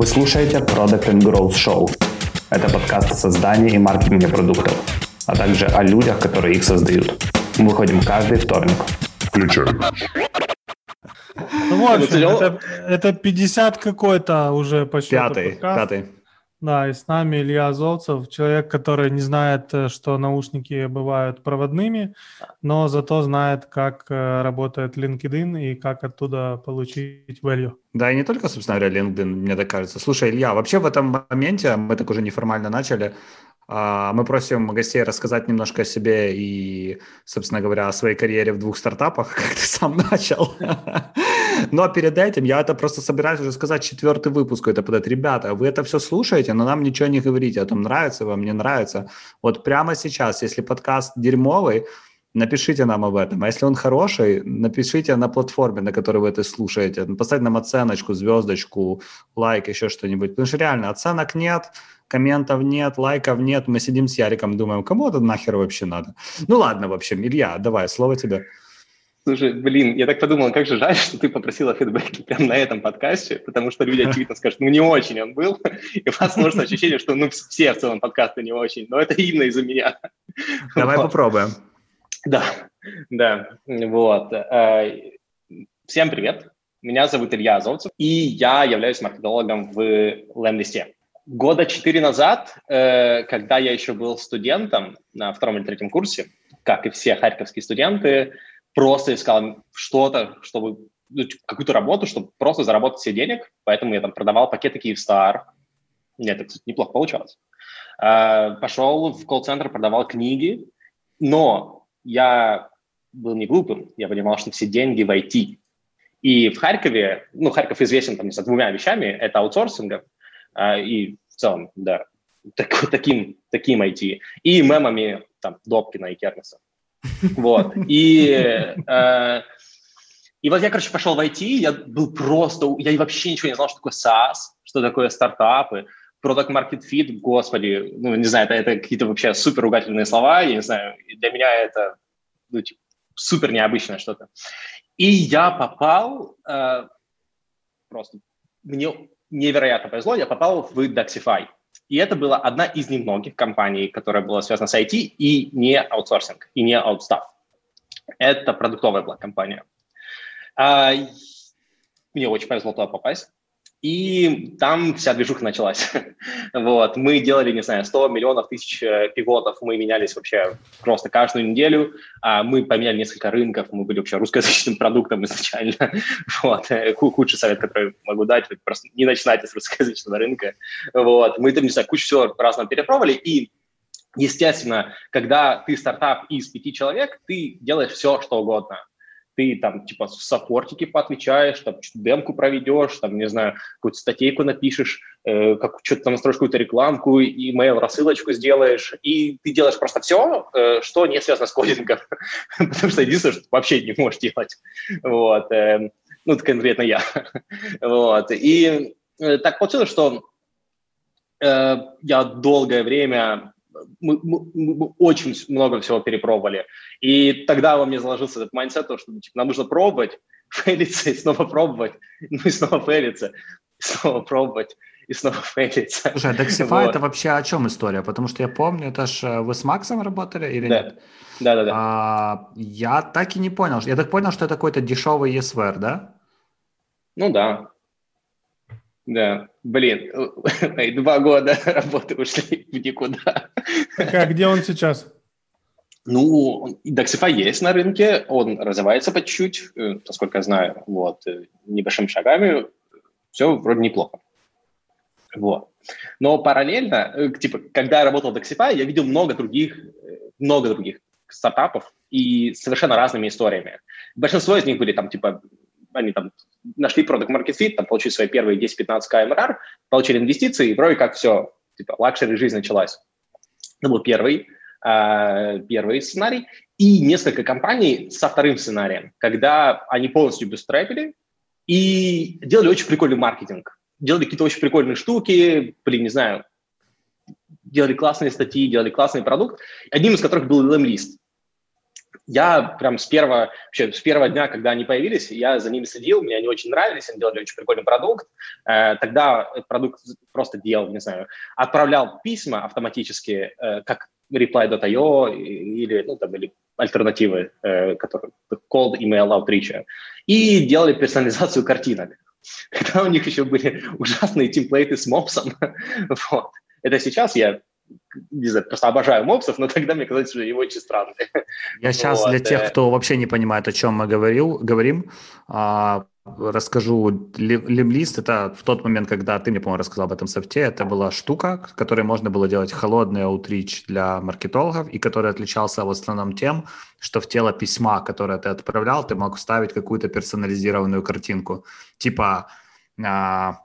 Вы слушаете Product and Growth Show. Это подкаст о создании и маркетинге продуктов, а также о людях, которые их создают. Мы выходим каждый вторник. Включаем. Ну, в общем, это, это 50 какой-то уже по счету Пятый, пятый. Да, и с нами Илья Золцев, человек, который не знает, э, что наушники бывают проводными, но зато знает, как э, работает LinkedIn и как оттуда получить value. Да, и не только, собственно говоря, LinkedIn, мне так кажется. Слушай, Илья, вообще в этом моменте, мы так уже неформально начали, а, мы просим гостей рассказать немножко о себе и, собственно говоря, о своей карьере в двух стартапах, как ты сам начал. Но перед этим я это просто собираюсь уже сказать четвертый выпуск. Это подать, ребята, вы это все слушаете, но нам ничего не говорите о том, нравится вам, не нравится. Вот прямо сейчас, если подкаст дерьмовый, напишите нам об этом. А если он хороший, напишите на платформе, на которой вы это слушаете. Поставьте нам оценочку, звездочку, лайк, еще что-нибудь. Потому что реально оценок нет, комментов нет, лайков нет. Мы сидим с Яриком, думаем, кому это нахер вообще надо? Ну ладно, в общем, Илья, давай, слово тебе. Слушай, блин, я так подумал, как же жаль, что ты попросила фидбэки прямо на этом подкасте, потому что люди, очевидно, скажут, ну, не очень он был, и у вас может ощущение, что, ну, все в целом подкасты не очень, но это именно из-за меня. Давай вот. попробуем. Да, да, вот. Э, всем привет, меня зовут Илья Азовцев, и я являюсь маркетологом в Лемлисте. Года четыре назад, э, когда я еще был студентом на втором или третьем курсе, как и все харьковские студенты, просто искал что-то, чтобы ну, типа, какую-то работу, чтобы просто заработать себе денег, поэтому я там продавал пакеты Kyivstar. Мне это, кстати, неплохо получалось. Э, пошел в колл-центр, продавал книги, но я был не глупым, я понимал, что все деньги в IT. И в Харькове, ну, Харьков известен там, знаю, двумя вещами, это аутсорсингом э, и в целом, да, так, таким, таким IT, и мемами там Добкина и Кернеса. Вот. И, э, и вот я, короче, пошел в IT, я был просто, я вообще ничего не знал, что такое SaaS, что такое стартапы, Product Market Fit, господи, ну, не знаю, это, это какие-то вообще супер ругательные слова, я не знаю, для меня это, ну, типа, супер необычное что-то. И я попал, э, просто, мне невероятно повезло, я попал в Daxify. И это была одна из немногих компаний, которая была связана с IT и не аутсорсинг, и не аутстав. Это продуктовая была компания. А, мне очень повезло туда попасть. И там вся движуха началась. вот. Мы делали, не знаю, 100 миллионов тысяч э, пивотов, мы менялись вообще просто каждую неделю. А мы поменяли несколько рынков, мы были вообще русскоязычным продуктом изначально. вот. Э, худший совет, который могу дать, просто не начинайте с русскоязычного рынка. вот. Мы там, не знаю, кучу всего разного перепробовали, и Естественно, когда ты стартап из пяти человек, ты делаешь все, что угодно ты там типа в саппортике поотвечаешь, там демку проведешь, там, не знаю, какую-то статейку напишешь, э, как, что-то там настроишь какую-то рекламку, email рассылочку сделаешь, и ты делаешь просто все, э, что не связано с кодингом, потому что единственное, что ты вообще не можешь делать. Вот. Э, ну, это конкретно я. вот. И э, так получилось, что э, я долгое время мы, мы, мы очень много всего перепробовали. И тогда во мне заложился этот mindset, что типа, нам нужно пробовать, фейлиться и снова пробовать, ну и снова фейлиться, и снова пробовать и снова фейлиться. Слушай, а Dexify вот. это вообще о чем история? Потому что я помню, это же э, вы с Максом работали или да. нет? Да, да, да. А, я так и не понял. Я так понял, что это какой-то дешевый ESWare, да? Ну да. Да, блин, два года работы ушли в никуда. Так, а где он сейчас? Ну, Doxify есть на рынке, он развивается по чуть-чуть, э, насколько я знаю, вот, э, небольшими шагами, все вроде неплохо. Вот. Но параллельно, э, типа, когда я работал в Doxify, я видел много других, много других стартапов и совершенно разными историями. Большинство из них были там, типа, они там нашли продукт market fit, там, получили свои первые 10-15 КМРР, получили инвестиции, и вроде как все, типа, luxury жизнь началась. Это был первый, э, первый сценарий. И несколько компаний со вторым сценарием, когда они полностью бутстрепили и делали очень прикольный маркетинг. Делали какие-то очень прикольные штуки, блин, не знаю, делали классные статьи, делали классный продукт, одним из которых был Lemlist. Я прям с первого, вообще, с первого дня, когда они появились, я за ними следил, мне они очень нравились, они делали очень прикольный продукт. Э, тогда продукт просто делал, не знаю, отправлял письма автоматически, э, как reply.io или, ну, там, или альтернативы, э, которые cold email outreach, и делали персонализацию картинок. Когда у них еще были ужасные темплейты с мопсом. вот. Это сейчас я не знаю, просто обожаю мопсов, но тогда мне казалось, что его очень странные. Я сейчас вот. для тех, э. кто вообще не понимает, о чем мы говорил, говорим, а, расскажу. Лимлист – это в тот момент, когда ты мне, по-моему, рассказал об этом софте, это была штука, которой можно было делать холодный аутрич для маркетологов, и который отличался в основном тем, что в тело письма, которое ты отправлял, ты мог вставить какую-то персонализированную картинку. Типа,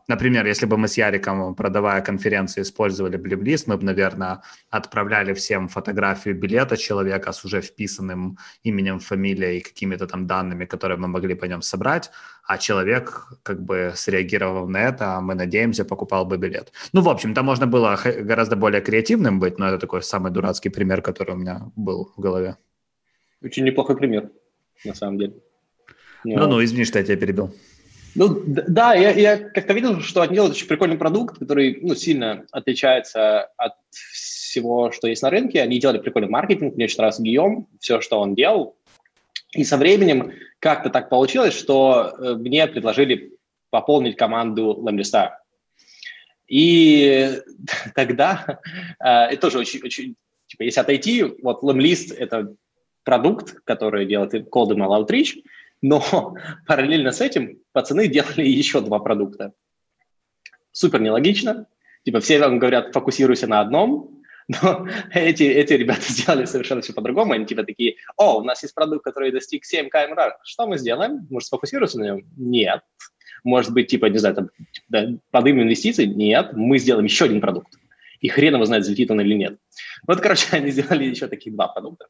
например, если бы мы с Яриком, продавая конференции, использовали Блиблист, мы бы, наверное, отправляли всем фотографию билета человека с уже вписанным именем, фамилией и какими-то там данными, которые мы могли по нем собрать, а человек, как бы среагировав на это, мы надеемся, покупал бы билет. Ну, в общем, там можно было гораздо более креативным быть, но это такой самый дурацкий пример, который у меня был в голове. Очень неплохой пример, на самом деле. Ну-ну, извини, что я тебя перебил. Ну, да, я, я как-то видел, что они делают очень прикольный продукт, который ну, сильно отличается от всего, что есть на рынке. Они делали прикольный маркетинг, мне очень нравился Гийом, все, что он делал. И со временем как-то так получилось, что э, мне предложили пополнить команду Lemlist. И тогда э, это тоже очень, очень типа, если отойти, вот Lemlist – это продукт, который делает Cold Email Outreach – но параллельно с этим пацаны делали еще два продукта. Супер нелогично. Типа все вам говорят, фокусируйся на одном, но эти, эти ребята сделали совершенно все по-другому. Они типа такие, о, у нас есть продукт, который достиг 7 КМР. Что мы сделаем? Может, сфокусируемся на нем? Нет. Может быть, типа, не знаю, там, да, подымем инвестиции? Нет. Мы сделаем еще один продукт. И хрен его знает, взлетит он или нет. Вот, короче, они сделали еще таких два продукта.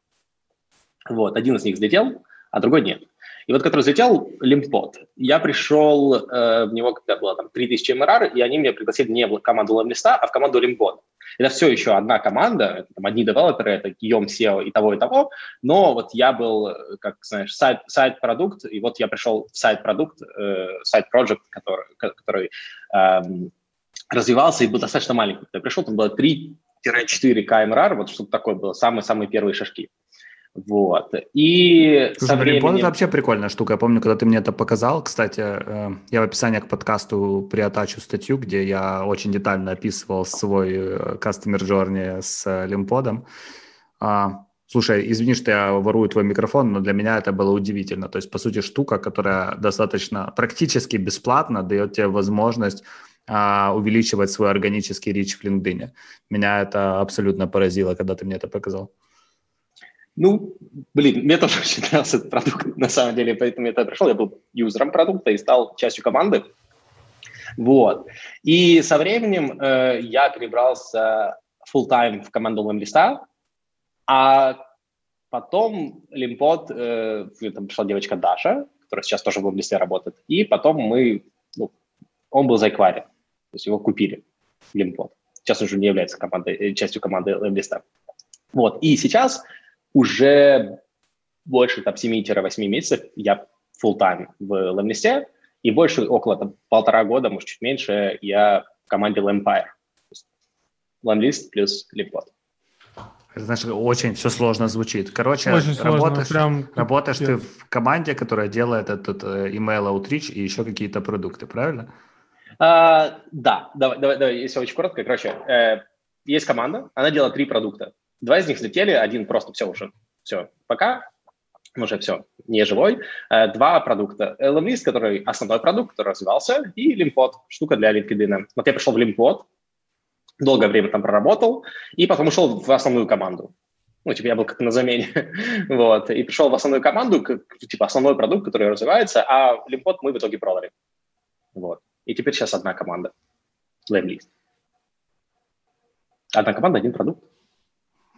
Вот, один из них взлетел, а другой нет. И вот который взлетел, Лимпот, я пришел э, в него, когда было там 3000 МРР, и они меня пригласили не в команду Ламлиста, а в команду Лимпот. Это все еще одна команда, это, там, одни девелоперы, это Guillaume, SEO и того, и того, но вот я был, как знаешь, сайт, сайт-продукт, и вот я пришел в сайт-продукт, э, сайт-проект, который, который э, развивался и был достаточно маленький. Я пришел, там было 3-4 КМРР, вот что-то такое было, самые-самые первые шажки. Вот. И Слушай, со временем... это вообще прикольная штука. Я помню, когда ты мне это показал, кстати, э, я в описании к подкасту приотачу статью, где я очень детально описывал свой э, customer journey с лимподом. А, слушай, извини, что я ворую твой микрофон, но для меня это было удивительно. То есть, по сути, штука, которая достаточно практически бесплатно дает тебе возможность а, увеличивать свой органический рич в LinkedIn. Меня это абсолютно поразило, когда ты мне это показал. Ну, блин, мне тоже очень нравился этот продукт, на самом деле, поэтому я тогда пришел, я был юзером продукта и стал частью команды. Вот. И со временем э, я перебрался full time в команду Lemlist, а потом Лимпод, э, там пришла девочка Даша, которая сейчас тоже в Lemlist работает, и потом мы, ну, он был за то есть его купили, Лимпод. Сейчас уже не является командой, э, частью команды Lemlist. Вот, и сейчас уже больше там 7-8 месяцев я full time в Lemlist, и больше около там, полтора года, может, чуть меньше, я в команде Lempire. Lemlist плюс. Это, знаешь, очень все сложно звучит. Короче, очень работаешь, сложно, прям... работаешь ты в команде, которая делает этот э, email outreach и еще какие-то продукты, правильно? А, да, давай, давай, давай, если очень коротко. Короче, э, есть команда, она делает три продукта. Два из них взлетели, один просто все уже, все, пока, уже все, не живой. Э, два продукта. Lemlist, который основной продукт, который развивался, и Limpod, штука для LinkedIn. Вот я пришел в Limpod, долгое время там проработал, и потом ушел в основную команду. Ну, типа, я был как на замене. вот. И пришел в основную команду, как, типа, основной продукт, который развивается, а Limpod мы в итоге продали. Вот. И теперь сейчас одна команда. Lemlist. Одна команда, один продукт.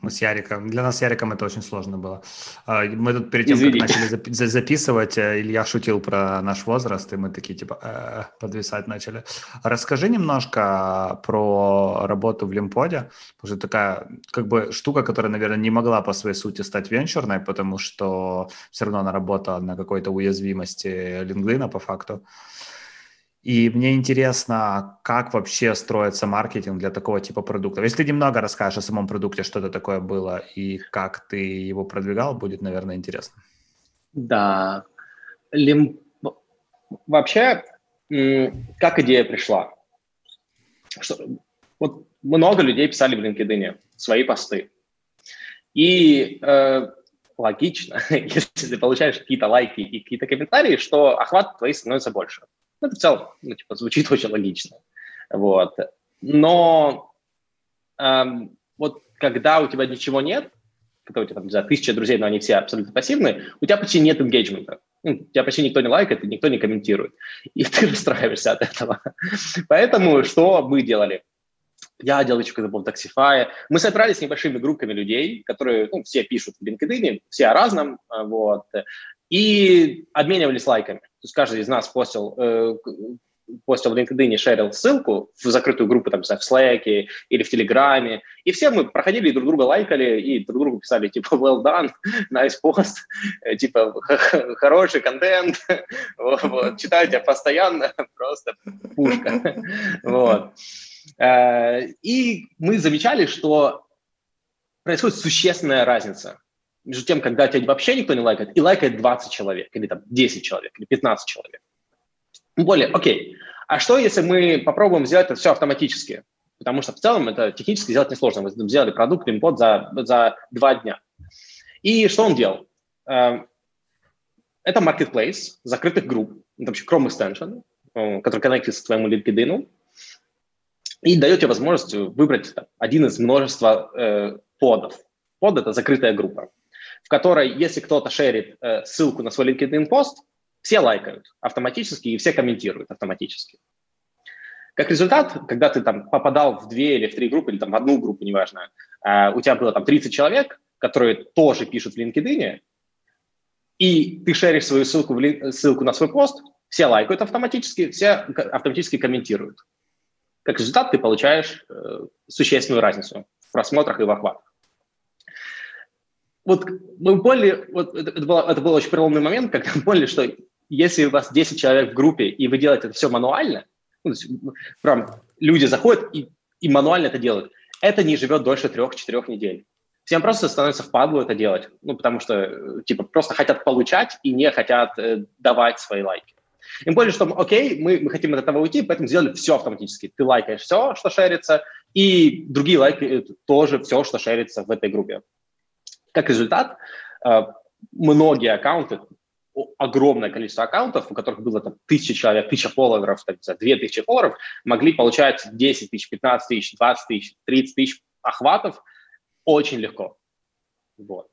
Мы с Яриком. Для нас с Яриком это очень сложно было. А, мы тут перед тем, Извините. как начали записывать, э, Илья шутил про наш возраст, и мы такие типа э, подвисать начали. Расскажи немножко про работу в Лимподе, потому что такая как бы штука, которая, наверное, не могла по своей сути стать венчурной, потому что все равно она работала на какой-то уязвимости LinkedIn по факту. И мне интересно, как вообще строится маркетинг для такого типа продуктов. Если ты немного расскажешь о самом продукте, что это такое было и как ты его продвигал, будет, наверное, интересно. Да. Лим... Вообще, как идея пришла? Что... Вот много людей писали в LinkedIn свои посты. И э, логично, если ты получаешь какие-то лайки и какие-то комментарии, что охват твои становится больше. Ну, это в целом, ну, типа, звучит очень логично. Вот. Но эм, вот когда у тебя ничего нет, когда у тебя там, за тысяча друзей, но они все абсолютно пассивные, у тебя почти нет engagement. Ну, тебя почти никто не лайкает, никто не комментирует. И ты расстраиваешься от этого. Поэтому что мы делали? Я делал еще когда был в Taxify. Мы собирались с небольшими группами людей, которые ну, все пишут в LinkedIn, все о разном, вот, и обменивались лайками. То есть каждый из нас постил, э, постил в LinkedIn, шерил ссылку в закрытую группу, там, в Slack или в Телеграме, и все мы проходили друг друга лайкали, и друг другу писали, типа, well done, nice post, э, типа, хороший контент, вот, читаю постоянно, просто пушка, вот. Э, и мы замечали, что происходит существенная разница между тем, когда тебя вообще никто не лайкает, и лайкает 20 человек, или там 10 человек, или 15 человек. Более, окей, а что, если мы попробуем сделать это все автоматически? Потому что в целом это технически сделать несложно. Мы сделали продукт, импорт за, за два дня. И что он делал? Эм, это marketplace закрытых групп, это вообще Chrome extension, э, который коннектится к твоему LinkedIn, и дает тебе возможность выбрать там, один из множества э, подов. Под – это закрытая группа в которой, если кто-то шерит э, ссылку на свой LinkedIn пост, все лайкают автоматически и все комментируют автоматически. Как результат, когда ты там попадал в две или в три группы, или там в одну группу, неважно, э, у тебя было там 30 человек, которые тоже пишут в LinkedIn, и ты шеришь свою ссылку, в лин... ссылку на свой пост, все лайкают автоматически, все автоматически комментируют. Как результат, ты получаешь э, существенную разницу в просмотрах и в охватах вот мы поняли, вот это, было, это был очень переломный момент, когда мы поняли, что если у вас 10 человек в группе, и вы делаете это все мануально, ну, есть, прям люди заходят и, и мануально это делают, это не живет дольше трех-четырех недель. Всем просто становится впадло это делать, ну, потому что, типа, просто хотят получать и не хотят э, давать свои лайки. Им поняли, что, окей, мы, мы хотим от этого уйти, поэтому сделали все автоматически. Ты лайкаешь все, что шерится, и другие лайкают тоже все, что шерится в этой группе. Как результат, э, многие аккаунты, огромное количество аккаунтов, у которых было там тысяча человек, тысяча фолловеров, так сказать, две тысячи фолловеров, могли получать 10 тысяч, 15 тысяч, 20 тысяч, 30 тысяч охватов очень легко. Вот.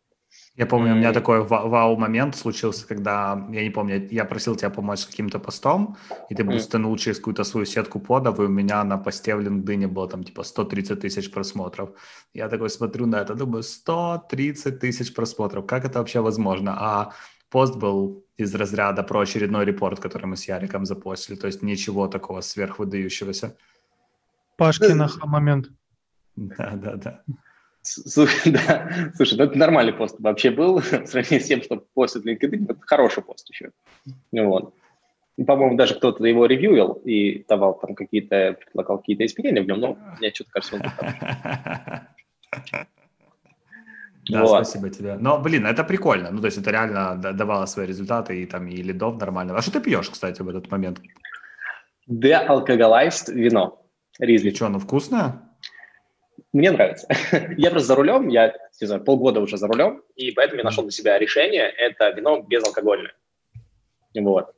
Я помню, у меня такой вау-момент случился, когда, я не помню, я просил тебя помочь с каким-то постом, и ты бустанул через какую-то свою сетку подов, и у меня на посте в LinkedIn было там типа 130 тысяч просмотров. Я такой смотрю на это, думаю, 130 тысяч просмотров, как это вообще возможно? А пост был из разряда про очередной репорт, который мы с Яриком запостили, то есть ничего такого сверхвыдающегося. Пашкин момент. Да, да, да. Слушай, да, слушай, ну это нормальный пост вообще был, в сравнении с тем, что постит LinkedIn, это хороший пост еще. Вот. По-моему, даже кто-то его ревьюил и давал там какие-то, предлагал какие-то изменения в нем, но мне что-то кажется, он был Да, вот. спасибо тебе. Но, блин, это прикольно. Ну, то есть это реально давало свои результаты и там и лидов нормально. А что ты пьешь, кстати, в этот момент? Деалкоголайзд вино. Ризли. Что, оно вкусное? Мне нравится. я просто за рулем, я, не знаю, полгода уже за рулем, и поэтому я нашел для себя решение, это вино безалкогольное. Вот.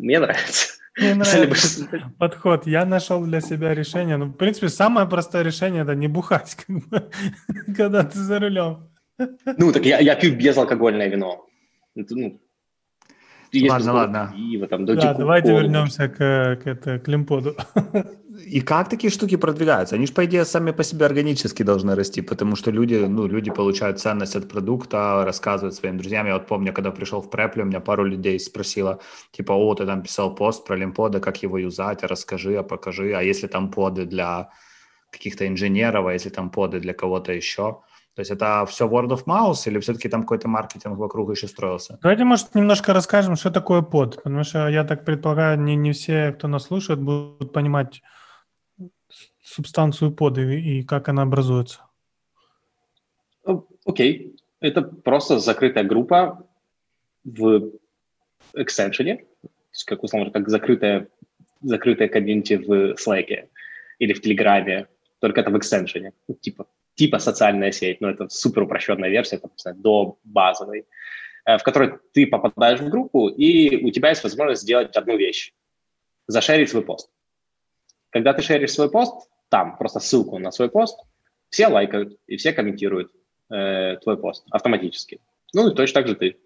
Мне нравится. Мне нравится подход. Я нашел для себя решение. Ну, в принципе, самое простое решение – это не бухать, как бы, когда ты за рулем. Ну, так я, я пью безалкогольное вино. Это, ну, ладно, ладно. И, там, да, давайте вернемся к, к, это, к лимподу. И как такие штуки продвигаются? Они же, по идее, сами по себе органически должны расти, потому что люди, ну, люди получают ценность от продукта, рассказывают своим друзьям. Я вот помню, когда пришел в Препле, у меня пару людей спросила, типа, о, ты там писал пост про лимподы, как его юзать, а расскажи, а покажи, а если там поды для каких-то инженеров, а если там поды для кого-то еще? То есть это все word of mouth или все-таки там какой-то маркетинг вокруг еще строился? Давайте, может, немножко расскажем, что такое под, потому что я так предполагаю, не, не все, кто нас слушает, будут понимать субстанцию пода и, и как она образуется. Окей, okay. это просто закрытая группа в экстеншене, как условно, как закрытая, закрытая комьюнити в Slack или в Телеграме, только это в экстеншене, ну, типа типа социальная сеть, но это супер упрощенная версия, там, сказать, до базовой, э, в которой ты попадаешь в группу, и у тебя есть возможность сделать одну вещь – зашерить свой пост. Когда ты шеришь свой пост, там просто ссылку на свой пост, все лайкают и все комментируют э, твой пост автоматически. Ну и точно так же ты.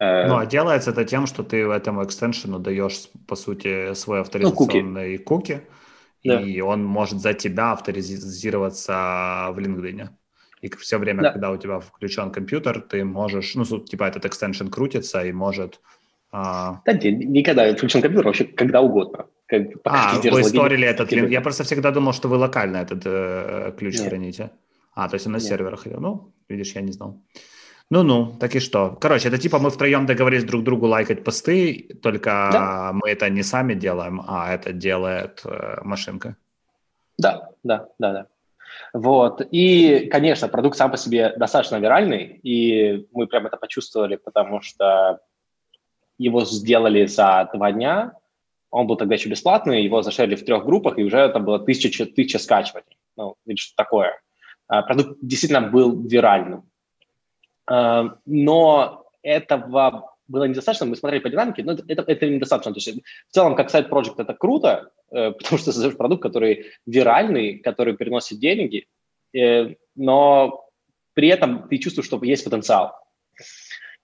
Э, ну, а делается это тем, что ты этому экстеншену даешь, по сути, свой авторизационный ну, куки. куки да. и он может за тебя авторизироваться в LinkedIn. И все время, да. когда у тебя включен компьютер, ты можешь, ну, типа этот экстеншн крутится и может... А... Да нет, никогда включен компьютер, вообще когда угодно. Как, а, вы сторили этот линк. Я просто всегда думал, что вы локально этот э, ключ нет. храните. А, то есть он на нет. серверах. Ну, видишь, я не знал. Ну-ну, так и что. Короче, это типа мы втроем договорились друг другу лайкать посты, только да. мы это не сами делаем, а это делает э, машинка. Да, да, да, да. Вот. И, конечно, продукт сам по себе достаточно виральный, и мы прям это почувствовали, потому что его сделали за два дня, он был тогда еще бесплатный, его зашерили в трех группах, и уже это было тысяча, тысяча скачиваний. Ну, или что такое. А продукт действительно был виральным. Э, но этого было недостаточно, мы смотрели по динамике, но это, это недостаточно. То есть в целом, как сайт-проект, это круто, э, потому что создаешь продукт, который виральный, который переносит деньги, э, но при этом ты чувствуешь, что есть потенциал.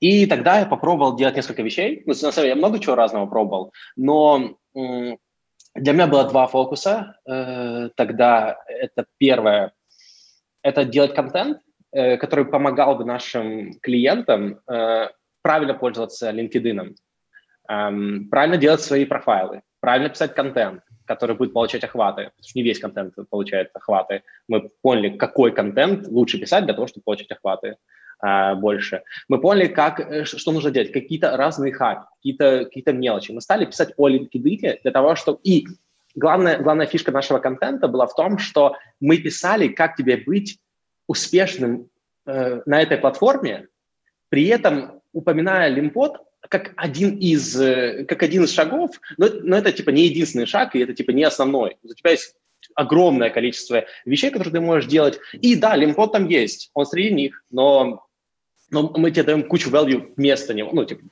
И тогда я попробовал делать несколько вещей. Ну, на самом деле, я много чего разного пробовал, но для меня было два фокуса. Тогда это первое – это делать контент, Э, который помогал бы нашим клиентам э, правильно пользоваться LinkedIn, эм, правильно делать свои профайлы, правильно писать контент, который будет получать охваты, потому что не весь контент получает охваты. Мы поняли, какой контент лучше писать для того, чтобы получать охваты э, больше. Мы поняли, как, что нужно делать, какие-то разные хаки, какие-то какие мелочи. Мы стали писать о LinkedIn для того, чтобы... И главная, главная фишка нашего контента была в том, что мы писали, как тебе быть успешным э, на этой платформе, при этом упоминая лимпот как один из, э, как один из шагов, но, но это типа не единственный шаг, и это типа не основной. У тебя есть огромное количество вещей, которые ты можешь делать. И да, лимпот там есть, он среди них, но, но мы тебе даем кучу value вместо него, ну, типа,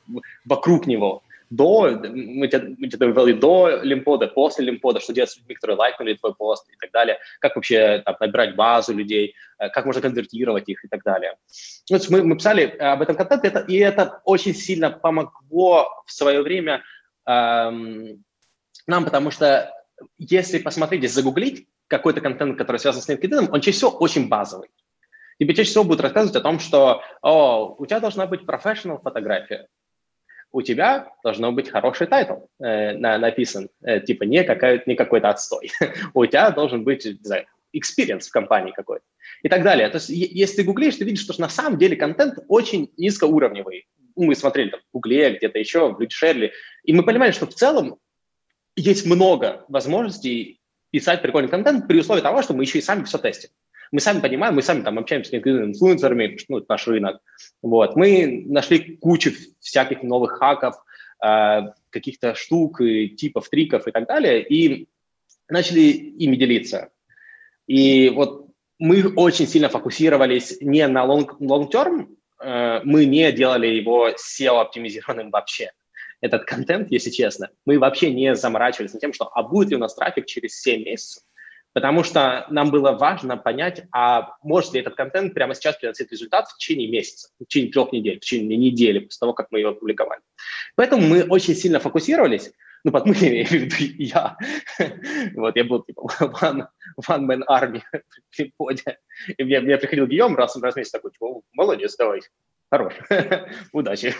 вокруг него до, мы тебе, мы тебе довели до лимпода, после лимпода, что делать с людьми, которые лайкнули твой пост и так далее, как вообще там, набирать базу людей, э, как можно конвертировать их и так далее. Ну, мы, мы писали об этом контент, это, и это очень сильно помогло в свое время эм, нам, потому что если посмотреть, если загуглить какой-то контент, который связан с LinkedIn, он чаще всего очень базовый. Тебе чаще всего будут рассказывать о том, что о, у тебя должна быть профессионал фотография, у тебя должно быть хороший title э, на, написан, э, типа не, какая, не какой-то отстой. у тебя должен быть, experience в компании какой-то и так далее. То есть если ты гуглишь, ты видишь, что на самом деле контент очень низкоуровневый. Мы смотрели там в Гугле, где-то еще, в Лидшерли, и мы понимали, что в целом есть много возможностей писать прикольный контент при условии того, что мы еще и сами все тестим. Мы сами понимаем, мы сами там общаемся с инфлюенсерами, ну, это наш рынок. Вот. Мы нашли кучу всяких новых хаков, э, каких-то штук, и типов, триков и так далее, и начали ими делиться. И вот мы очень сильно фокусировались не на long, long term, э, мы не делали его SEO-оптимизированным вообще этот контент, если честно. Мы вообще не заморачивались над тем, что а будет ли у нас трафик через 7 месяцев, Потому что нам было важно понять, а может ли этот контент прямо сейчас приносить результат в течение месяца, в течение трех недель, в течение недели после того, как мы его опубликовали. Поэтому мы очень сильно фокусировались, ну, под мы, я имею в виду я. вот, я был типа one, one man army в Лимподе. И мне, мне приходил Гийом раз, раз в месяц такой, типа, молодец, давай, хорош, удачи.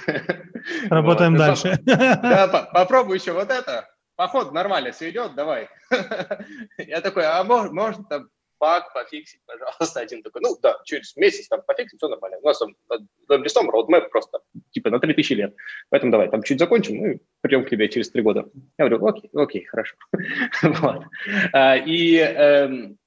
Работаем вот. дальше. да, попробуй еще вот это, поход нормально все идет, давай. Я такой, а можно там баг пофиксить, пожалуйста, один такой, ну да, через месяц там пофиксим, все нормально. У нас там над листом roadmap просто типа на 3000 лет. Поэтому давай, там чуть закончим, ну и придем к тебе через три года. Я говорю, окей, окей, хорошо. вот. А, и эм,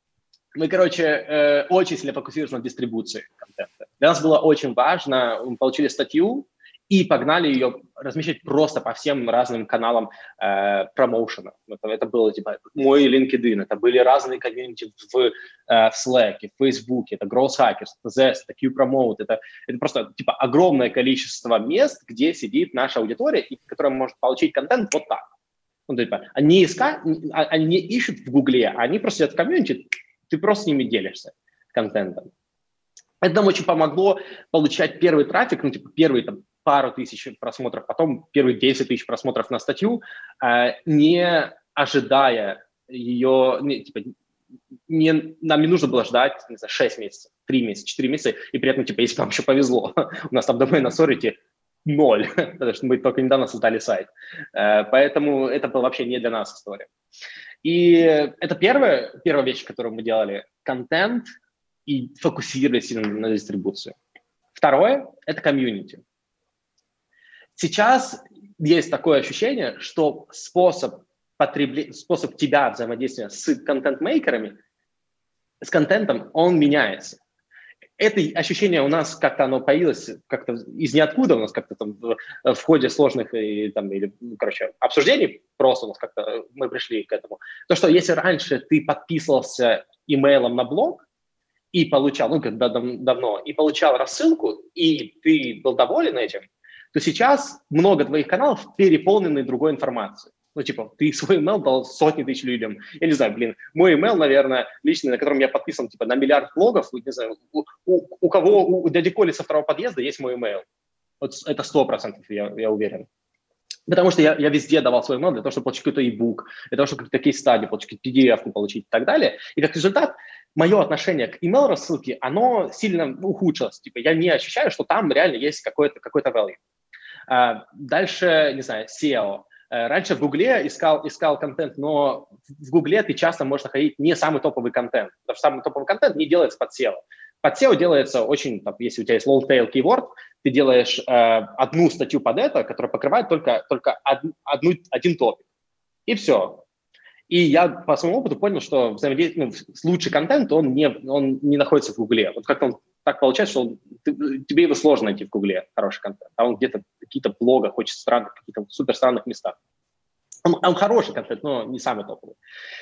мы, короче, э, очень сильно фокусировались на дистрибуции контента. Для нас было очень важно, мы получили статью, и погнали ее размещать просто по всем разным каналам э, промоушена. Это, это было типа мой LinkedIn, это были разные комьюнити в, э, в Slack, в Facebook, это Growth Hackers, это Zest, это Q-Promote, это, это просто типа огромное количество мест, где сидит наша аудитория, и которая может получить контент вот так. Ну, типа, они, иска... А, они не ищут в Гугле, они просто сидят в комьюнити, ты просто с ними делишься контентом. Это нам очень помогло получать первый трафик, ну, типа, первые там, пару тысяч просмотров, потом первые 10 тысяч просмотров на статью, э, не ожидая ее, не, типа, не, нам не нужно было ждать, не знаю, 6 месяцев, 3 месяца, 4 месяца, и при этом, типа, если нам еще повезло, у нас там домен на Сорите ноль, потому что мы только недавно создали сайт. Э, поэтому это была вообще не для нас история. И это первая, первая вещь, которую мы делали. Контент и фокусировались на дистрибуцию. Второе – это комьюнити. Сейчас есть такое ощущение, что способ, потребления, способ тебя взаимодействия с контент-мейкерами, с контентом, он меняется. Это ощущение у нас как-то оно появилось как-то из ниоткуда, у нас как-то там в, ходе сложных и, там, или, ну, короче, обсуждений просто у нас как-то мы пришли к этому. То, что если раньше ты подписывался имейлом на блог, и получал, ну, когда дав- давно, и получал рассылку, и ты был доволен этим, то сейчас много твоих каналов переполнены другой информацией. Ну, типа, ты свой email дал сотни тысяч людям. Я не знаю, блин, мой email, наверное, личный, на котором я подписан, типа, на миллиард блогов, не знаю, у, у, у кого, у дяди Коли со второго подъезда есть мой email. Вот это сто процентов, я, я уверен. Потому что я, я везде давал свой email для того, чтобы получить какой-то e-book, для того, чтобы какие-то кейс-стадии получить, PDF получить и так далее. И как результат, мое отношение к email рассылке, оно сильно ухудшилось. Типа я не ощущаю, что там реально есть какой-то какой value. А, дальше, не знаю, SEO. Э, раньше в Гугле искал, искал контент, но в Гугле ты часто можешь находить не самый топовый контент, потому что самый топовый контент не делается под SEO. Под SEO делается очень, там, если у тебя есть long-tail keyword, ты делаешь э, одну статью под это, которая покрывает только, только од, одну, один топик. И все. И я по своему опыту понял, что взаимодействие, ну, лучший контент, он не, он не находится в Гугле. Вот как он так получается, что ты, тебе его сложно найти в Гугле, хороший контент, а он где-то в каких-то блогах, очень странных, каких-то супер странных местах. Он, он хороший контент, но не самый топовый.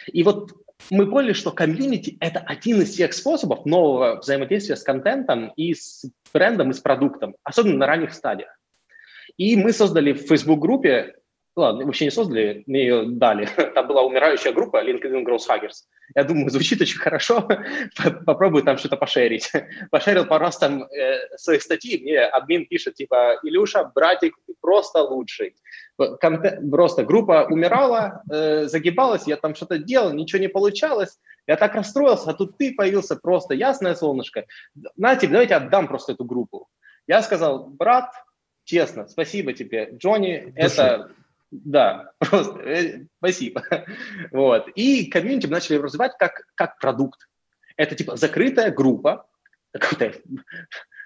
И вот мы поняли, что комьюнити – это один из тех способов нового взаимодействия с контентом и с брендом, и с продуктом, особенно на ранних стадиях. И мы создали в Facebook-группе ладно, вообще не создали, мне ее дали. Там была умирающая группа LinkedIn Growth Hackers. Я думаю, звучит очень хорошо, попробую там что-то пошерить. Пошерил пару раз там э, своих статей, мне админ пишет, типа, Илюша, братик, ты просто лучший. Контент, просто группа умирала, э, загибалась, я там что-то делал, ничего не получалось. Я так расстроился, а тут ты появился просто, ясное солнышко. На тебе, давайте отдам просто эту группу. Я сказал, брат, честно, спасибо тебе, Джонни, это да, просто э, спасибо. Вот. И комьюнити мы начали развивать как, как продукт. Это типа закрытая группа, какой-то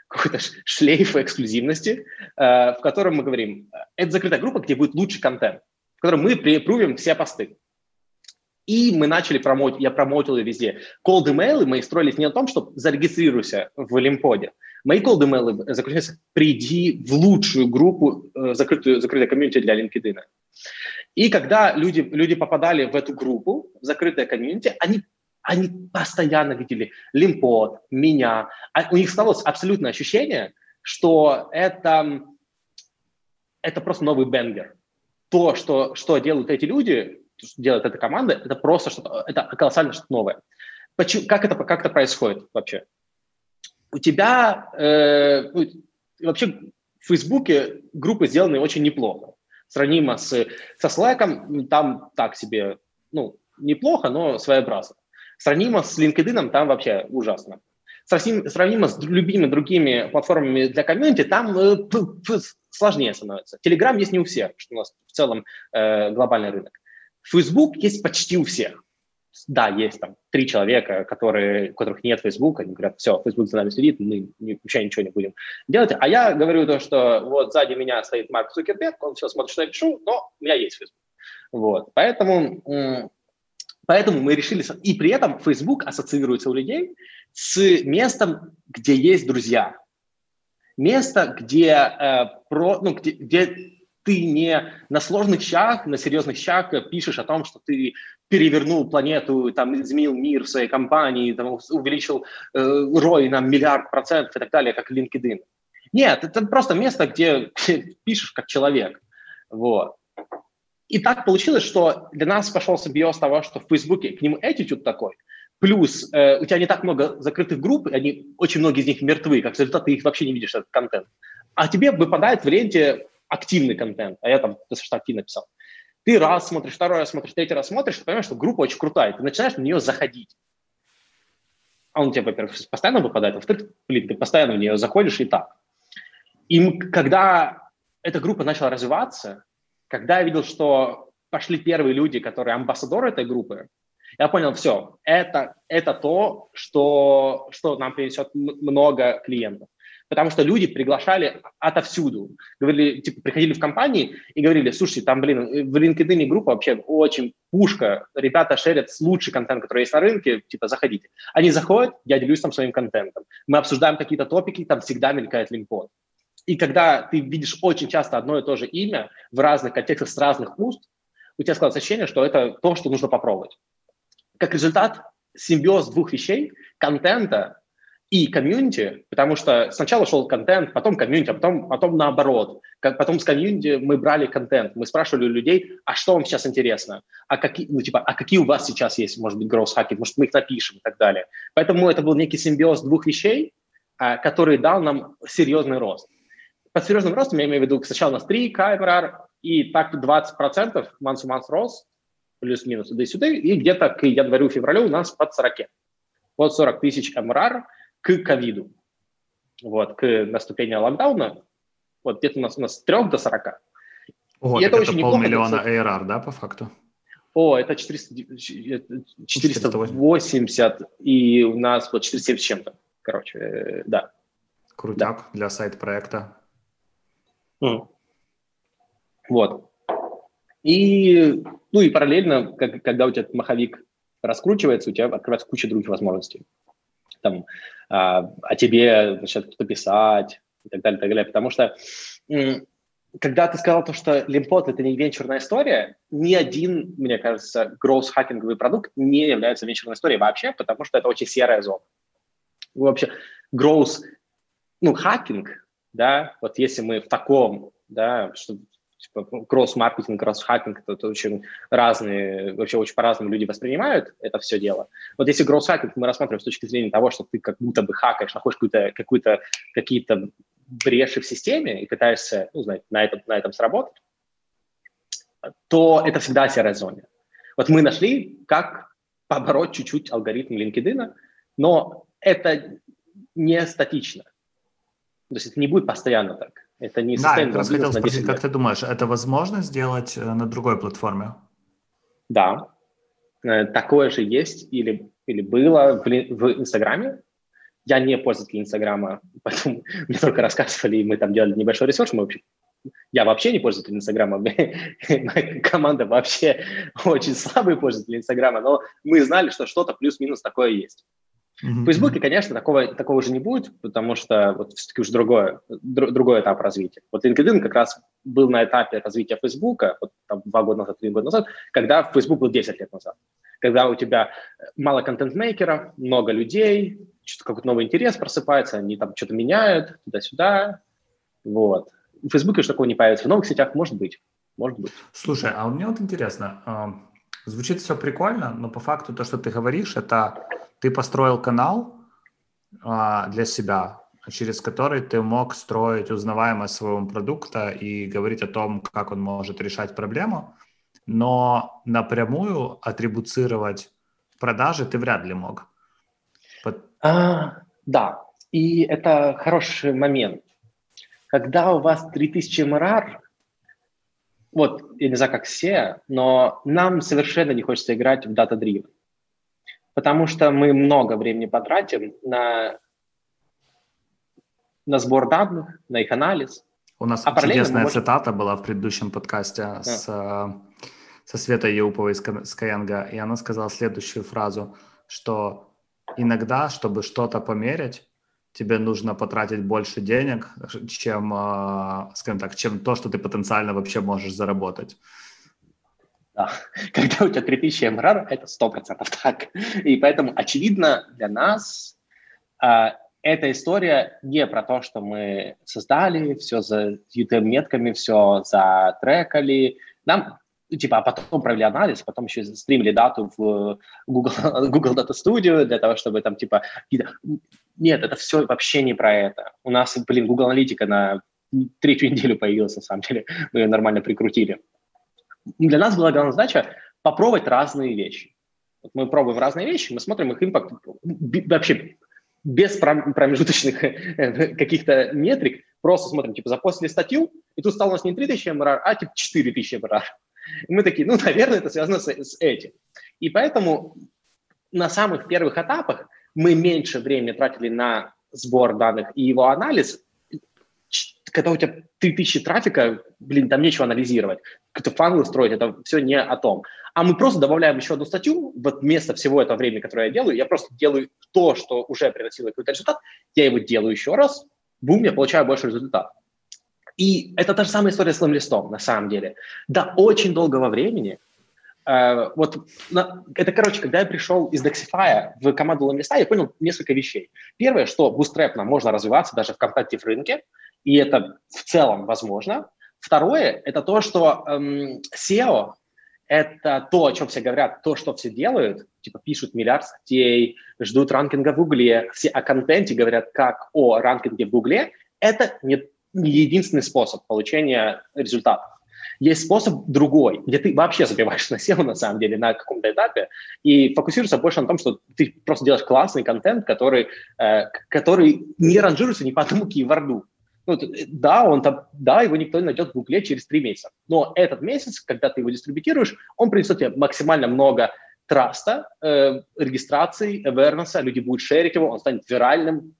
какой-то шлейф эксклюзивности, э, в котором мы говорим, это закрытая группа, где будет лучший контент, в котором мы припрувим все посты. И мы начали промоутить, я промоутил ее везде. Cold email мы строились не на том, что зарегистрируйся в Лимподе. Мои cold email заключаются, приди в лучшую группу, э, закрытую, закрытую комьюнити для LinkedIn. И когда люди, люди попадали в эту группу, в закрытое комьюнити, они, они постоянно видели Лимпод, меня. А у них стало абсолютное ощущение, что это, это просто новый бенгер. То, что, что делают эти люди, что делает эта команда, это просто что-то, это колоссально что-то новое. Почему, как, это, как это происходит вообще? У тебя э, ну, вообще в Фейсбуке группы сделаны очень неплохо. Сравнимо с, со Slack, там так себе, ну, неплохо, но своеобразно. Сравнимо с LinkedIn, там вообще ужасно. Сравнимо, с любыми другими платформами для комьюнити, там э, сложнее становится. Telegram есть не у всех, что у нас в целом э, глобальный рынок. Facebook есть почти у всех. Да, есть там три человека, которые, у которых нет Facebook, они говорят, все, Facebook за нами следит, мы вообще ничего не будем делать. А я говорю то, что вот сзади меня стоит Марк Цукерберг, он все смотрит, что я пишу, но у меня есть Facebook. Вот, поэтому, поэтому мы решили... И при этом Facebook ассоциируется у людей с местом, где есть друзья. Место, где, э, про, ну, где, где ты не на сложных щах, на серьезных щах пишешь о том, что ты перевернул планету, там, изменил мир в своей компании, там, увеличил э, ROI на миллиард процентов и так далее, как LinkedIn. Нет, это просто место, где пишешь как человек. Вот. И так получилось, что для нас пошел симбиоз того, что в Фейсбуке к нему attitude такой, плюс э, у тебя не так много закрытых групп, они, очень многие из них мертвы, как результат ты их вообще не видишь, этот контент. А тебе выпадает в ленте активный контент, а я там достаточно активно писал. Ты раз смотришь, второй раз смотришь, третий раз смотришь, ты понимаешь, что группа очень крутая, ты начинаешь на нее заходить. А он тебе, во-первых, постоянно выпадает, во-вторых, блин, ты постоянно в нее заходишь и так. И когда эта группа начала развиваться, когда я видел, что пошли первые люди, которые амбассадоры этой группы, я понял, все, это, это то, что, что нам принесет много клиентов потому что люди приглашали отовсюду. Говорили, типа, приходили в компании и говорили, слушайте, там, блин, в LinkedIn группа вообще очень пушка, ребята шерят лучший контент, который есть на рынке, типа, заходите. Они заходят, я делюсь там своим контентом. Мы обсуждаем какие-то топики, там всегда мелькает линкод. И когда ты видишь очень часто одно и то же имя в разных контекстах с разных уст, у тебя складывается ощущение, что это то, что нужно попробовать. Как результат, симбиоз двух вещей, контента и комьюнити, потому что сначала шел контент, потом комьюнити, а потом, потом наоборот. Потом с комьюнити мы брали контент, мы спрашивали у людей, а что вам сейчас интересно, а какие, ну, типа, а какие у вас сейчас есть, может быть, hacking, может, мы их напишем и так далее. Поэтому это был некий симбиоз двух вещей, а, который дал нам серьезный рост. Под серьезным ростом я имею в виду, сначала у нас 3 КМРР, и так 20% month-to-month рост, плюс-минус туда-сюда, и где-то к январю-февралю у нас под 40. Под 40 тысяч МРР – к ковиду, вот, к наступлению локдауна, вот где-то у нас, у нас с 3 до 40. Ого, и это, это очень полмиллиона ARR, да, по факту? О, это 400, 480, и у нас вот 470 с чем-то, короче, э, да. Крутяк да. для сайт-проекта. Mm. Вот. И, ну и параллельно, как, когда у тебя маховик раскручивается, у тебя открывается куча других возможностей там, а, о тебе начнет кто-то писать и так далее, и так далее. Потому что когда ты сказал то, что Lempod – это не венчурная история, ни один, мне кажется, growth-хакинговый продукт не является венчурной историей вообще, потому что это очень серая зона. Вообще, growth, ну, hacking, да, вот если мы в таком, да, что типа, growth-маркетинг, growth hacking, это, это очень разные, вообще очень по-разному люди воспринимают это все дело. Вот если growth hacking мы рассматриваем с точки зрения того, что ты как будто бы хакаешь, находишь какую-то, какую-то, какие-то бреши в системе и пытаешься, ну, знаете, на этом, на этом сработать, то это всегда серая зона. Вот мы нашли, как побороть чуть-чуть алгоритм LinkedIn, но это не статично. То есть это не будет постоянно так. Это не Да, я как раз хотел спросить, как ты думаешь, это возможно сделать э, на другой платформе? Да, э, такое же есть или, или было в, в Инстаграме. Я не пользователь Инстаграма, поэтому мне только рассказывали, и мы там делали небольшой ресурс. Мы вообще, я вообще не пользователь Инстаграма, моя команда вообще очень слабый пользователь Инстаграма, но мы знали, что что-то плюс-минус такое есть. В Фейсбуке, конечно, такого, такого уже не будет, потому что вот все-таки уже другой, др, другой этап развития. Вот LinkedIn как раз был на этапе развития Фейсбука, вот там два года назад, три года назад, когда Facebook был 10 лет назад. Когда у тебя мало контент-мейкеров, много людей, что-то какой-то новый интерес просыпается, они там что-то меняют туда-сюда. Вот. В Фейсбуке же такого не появится. В новых сетях может быть. Может быть. Слушай, а у меня вот интересно, Звучит все прикольно, но по факту то, что ты говоришь, это ты построил канал а, для себя, через который ты мог строить узнаваемость своего продукта и говорить о том, как он может решать проблему, но напрямую атрибуцировать продажи ты вряд ли мог. А, да, и это хороший момент. Когда у вас 3000 МРР, вот, я не знаю, как все, но нам совершенно не хочется играть в Data Driven. Потому что мы много времени потратим на на сбор данных, на их анализ. У нас а чудесная можем... цитата была в предыдущем подкасте а. с, э, со Светой Еуповой из Skyeng, и она сказала следующую фразу, что иногда, чтобы что-то померить, тебе нужно потратить больше денег, чем, э, скажем так, чем то, что ты потенциально вообще можешь заработать. Да. Когда у тебя 3000 МРР, это 100% так. И поэтому, очевидно, для нас а, эта история не про то, что мы создали, все за UTM-метками, все затрекали. Нам, типа, а потом провели анализ, потом еще стримили дату в Google, Google Data Studio для того, чтобы там, типа, нет, это все вообще не про это. У нас, блин, Google Аналитика на третью неделю появилась, на самом деле. Мы ее нормально прикрутили. Для нас была главная задача попробовать разные вещи. Вот мы пробуем разные вещи, мы смотрим их импакт вообще без промежуточных каких-то метрик, просто смотрим, типа, запостили статью, и тут стало у нас не 3000 МРР, а типа 4000 МРР. И мы такие, ну, наверное, это связано с, с этим. И поэтому на самых первых этапах мы меньше времени тратили на сбор данных и его анализ, когда у тебя 3000 трафика, блин, там нечего анализировать. Какие-то фанлы строить, это все не о том. А мы просто добавляем еще одну статью, вот вместо всего этого времени, которое я делаю, я просто делаю то, что уже приносило какой-то результат, я его делаю еще раз, бум, я получаю больше результата. И это та же самая история с листом, на самом деле. До очень долгого времени Uh, вот на, это, короче, когда я пришел из Dexify в команду листа, я понял несколько вещей. Первое, что bootstrap можно развиваться даже в компетитив рынке, и это в целом возможно. Второе, это то, что эм, SEO – это то, о чем все говорят, то, что все делают, типа пишут миллиард статей, ждут ранкинга в Гугле, все о контенте говорят как о ранкинге в Гугле, это не, не единственный способ получения результатов. Есть способ другой, где ты вообще забиваешь на SEO на самом деле на каком-то этапе и фокусируешься больше на том, что ты просто делаешь классный контент, который, э, который не ранжируется ни по одному кейворду. Ну, да, он там, да, его никто не найдет в Гугле через три месяца. Но этот месяц, когда ты его дистрибутируешь, он принесет тебе максимально много траста, э, регистрации, awareness, люди будут шерить его, он станет виральным.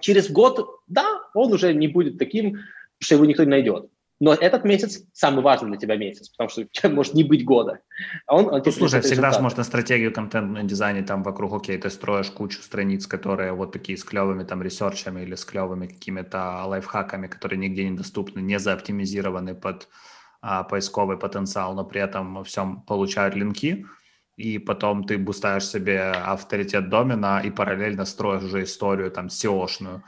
Через год, да, он уже не будет таким, что его никто не найдет. Но этот месяц самый важный для тебя месяц, потому что может не быть года. А он, он ну, слушай, всегда же можно стратегию контентного дизайна там вокруг, окей, ты строишь кучу страниц, которые вот такие с клевыми там ресерчами или с клевыми какими-то лайфхаками, которые нигде не доступны, не заоптимизированы под а, поисковый потенциал, но при этом всем получают линки, и потом ты бустаешь себе авторитет домена и параллельно строишь уже историю там SEO-шную.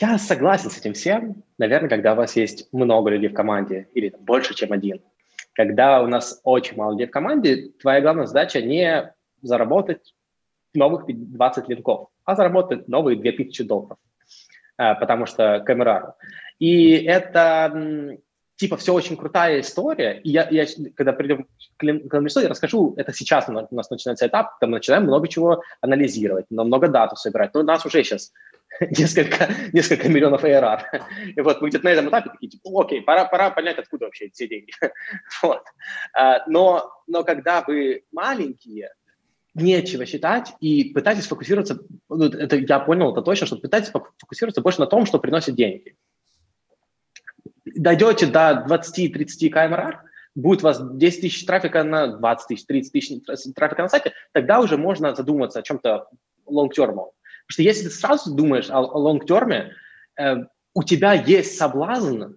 Я согласен с этим всем. Наверное, когда у вас есть много людей в команде или больше, чем один. Когда у нас очень мало людей в команде, твоя главная задача не заработать новых 20 линков, а заработать новые 2000 долларов, э, потому что камера. И это типа все очень крутая история. И я, я когда придем к Ленмерсу, я расскажу, это сейчас у нас начинается этап, там начинаем много чего анализировать, много дату собирать. Но у нас уже сейчас несколько, несколько миллионов ARR. И вот мы где-то на этом этапе такие, типа, окей, пора, пора понять, откуда вообще все деньги. вот. А, но, но когда вы маленькие, нечего считать и пытайтесь фокусироваться, ну, это я понял, это точно, что пытайтесь фокусироваться больше на том, что приносит деньги. Дойдете до 20-30 КМР, будет у вас 10 тысяч трафика на 20 тысяч, 30 тысяч трафика на сайте, тогда уже можно задуматься о чем-то long-term. Потому что если ты сразу думаешь о, о лонг-терме, э, у тебя есть соблазн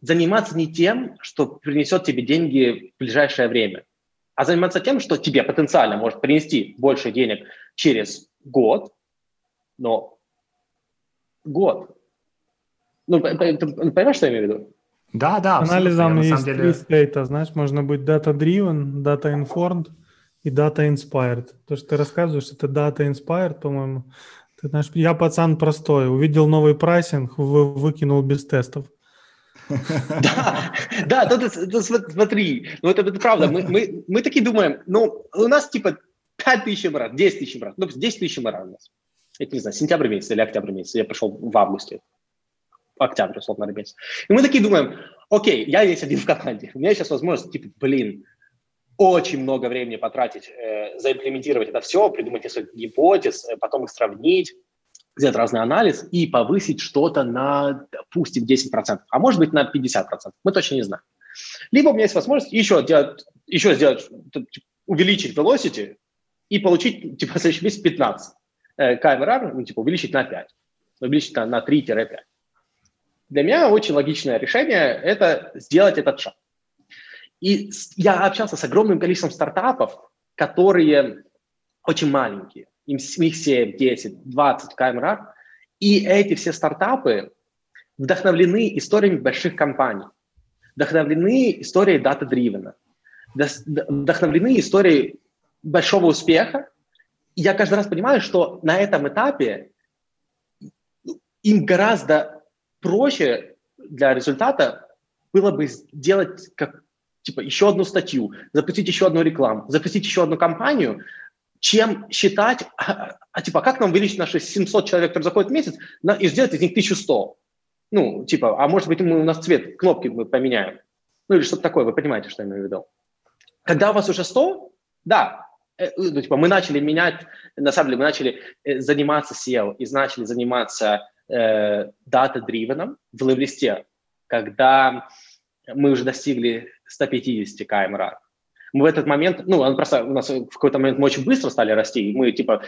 заниматься не тем, что принесет тебе деньги в ближайшее время, а заниматься тем, что тебе потенциально может принести больше денег через год, но год. Ну, понимаешь, что я имею в виду? Да, да, Анализом есть деле... три стейта, знаешь, можно быть data-driven, data-informed и data-inspired. То, что ты рассказываешь, это data-inspired, по-моему. Ты знаешь, я пацан простой, увидел новый прайсинг, выкинул без тестов. Да, да, смотри, ну это, правда, мы, мы, мы такие думаем, ну у нас типа 5 тысяч МРА, 10 тысяч МРА, ну 10 тысяч МРА у нас. Это не знаю, сентябрь месяц или октябрь месяц, я пришел в августе октябрь, условно, месяц. И мы такие думаем, окей, я есть один в команде, у меня сейчас возможность, типа, блин, очень много времени потратить, э, заимплементировать это все, придумать несколько гипотез, э, потом их сравнить, сделать разный анализ и повысить что-то на, допустим, 10%, а может быть на 50%, мы точно не знаем. Либо у меня есть возможность еще, делать, еще сделать, увеличить velocity и получить, типа, в следующем месяце 15 э, ну, типа, увеличить на 5, увеличить на, на 3-5. Для меня очень логичное решение – это сделать этот шаг. И я общался с огромным количеством стартапов, которые очень маленькие, им, их 7, 10, 20 камер, и эти все стартапы вдохновлены историями больших компаний, вдохновлены историей дата-дривена, вдохновлены историей большого успеха. И я каждый раз понимаю, что на этом этапе им гораздо проще для результата было бы сделать как типа еще одну статью, запустить еще одну рекламу, запустить еще одну кампанию, чем считать, а, а типа как нам увеличить наши 700 человек, которые заходят в месяц, на, и сделать из них 1100. Ну, типа, а может быть мы, у нас цвет кнопки мы поменяем. Ну или что-то такое, вы понимаете, что я имею в виду. Когда у вас уже 100, да, э, ну, типа, мы начали менять, на самом деле мы начали э, заниматься SEO и начали заниматься э, data-driven в левлисте, когда мы уже достигли 150 КМР. Мы в этот момент, ну, он просто у нас в какой-то момент мы очень быстро стали расти, и мы, типа,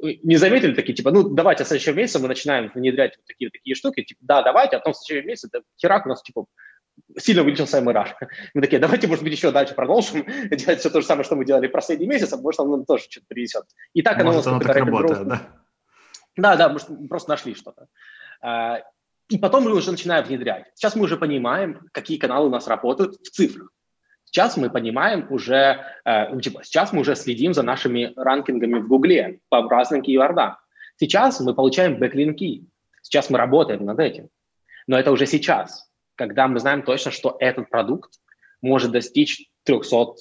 не заметили такие, типа, ну, давайте, в следующем месяце мы начинаем внедрять вот такие такие штуки, типа, да, давайте, а потом в следующем месяце, это херак у нас, типа, сильно увеличился МРА. Мы такие, давайте, может быть, еще дальше продолжим делать все то же самое, что мы делали в последний месяц, а может, он нам тоже что-то принесет. И так может, оно у нас оно так работает, да? Да, да, может, просто нашли что-то. И потом мы уже начинаем внедрять. Сейчас мы уже понимаем, какие каналы у нас работают в цифрах. Сейчас мы понимаем уже, э, ну, типа, сейчас мы уже следим за нашими ранкингами в Гугле по разным кейвордам. Сейчас мы получаем бэклинки. Сейчас мы работаем над этим. Но это уже сейчас, когда мы знаем точно, что этот продукт может достичь 300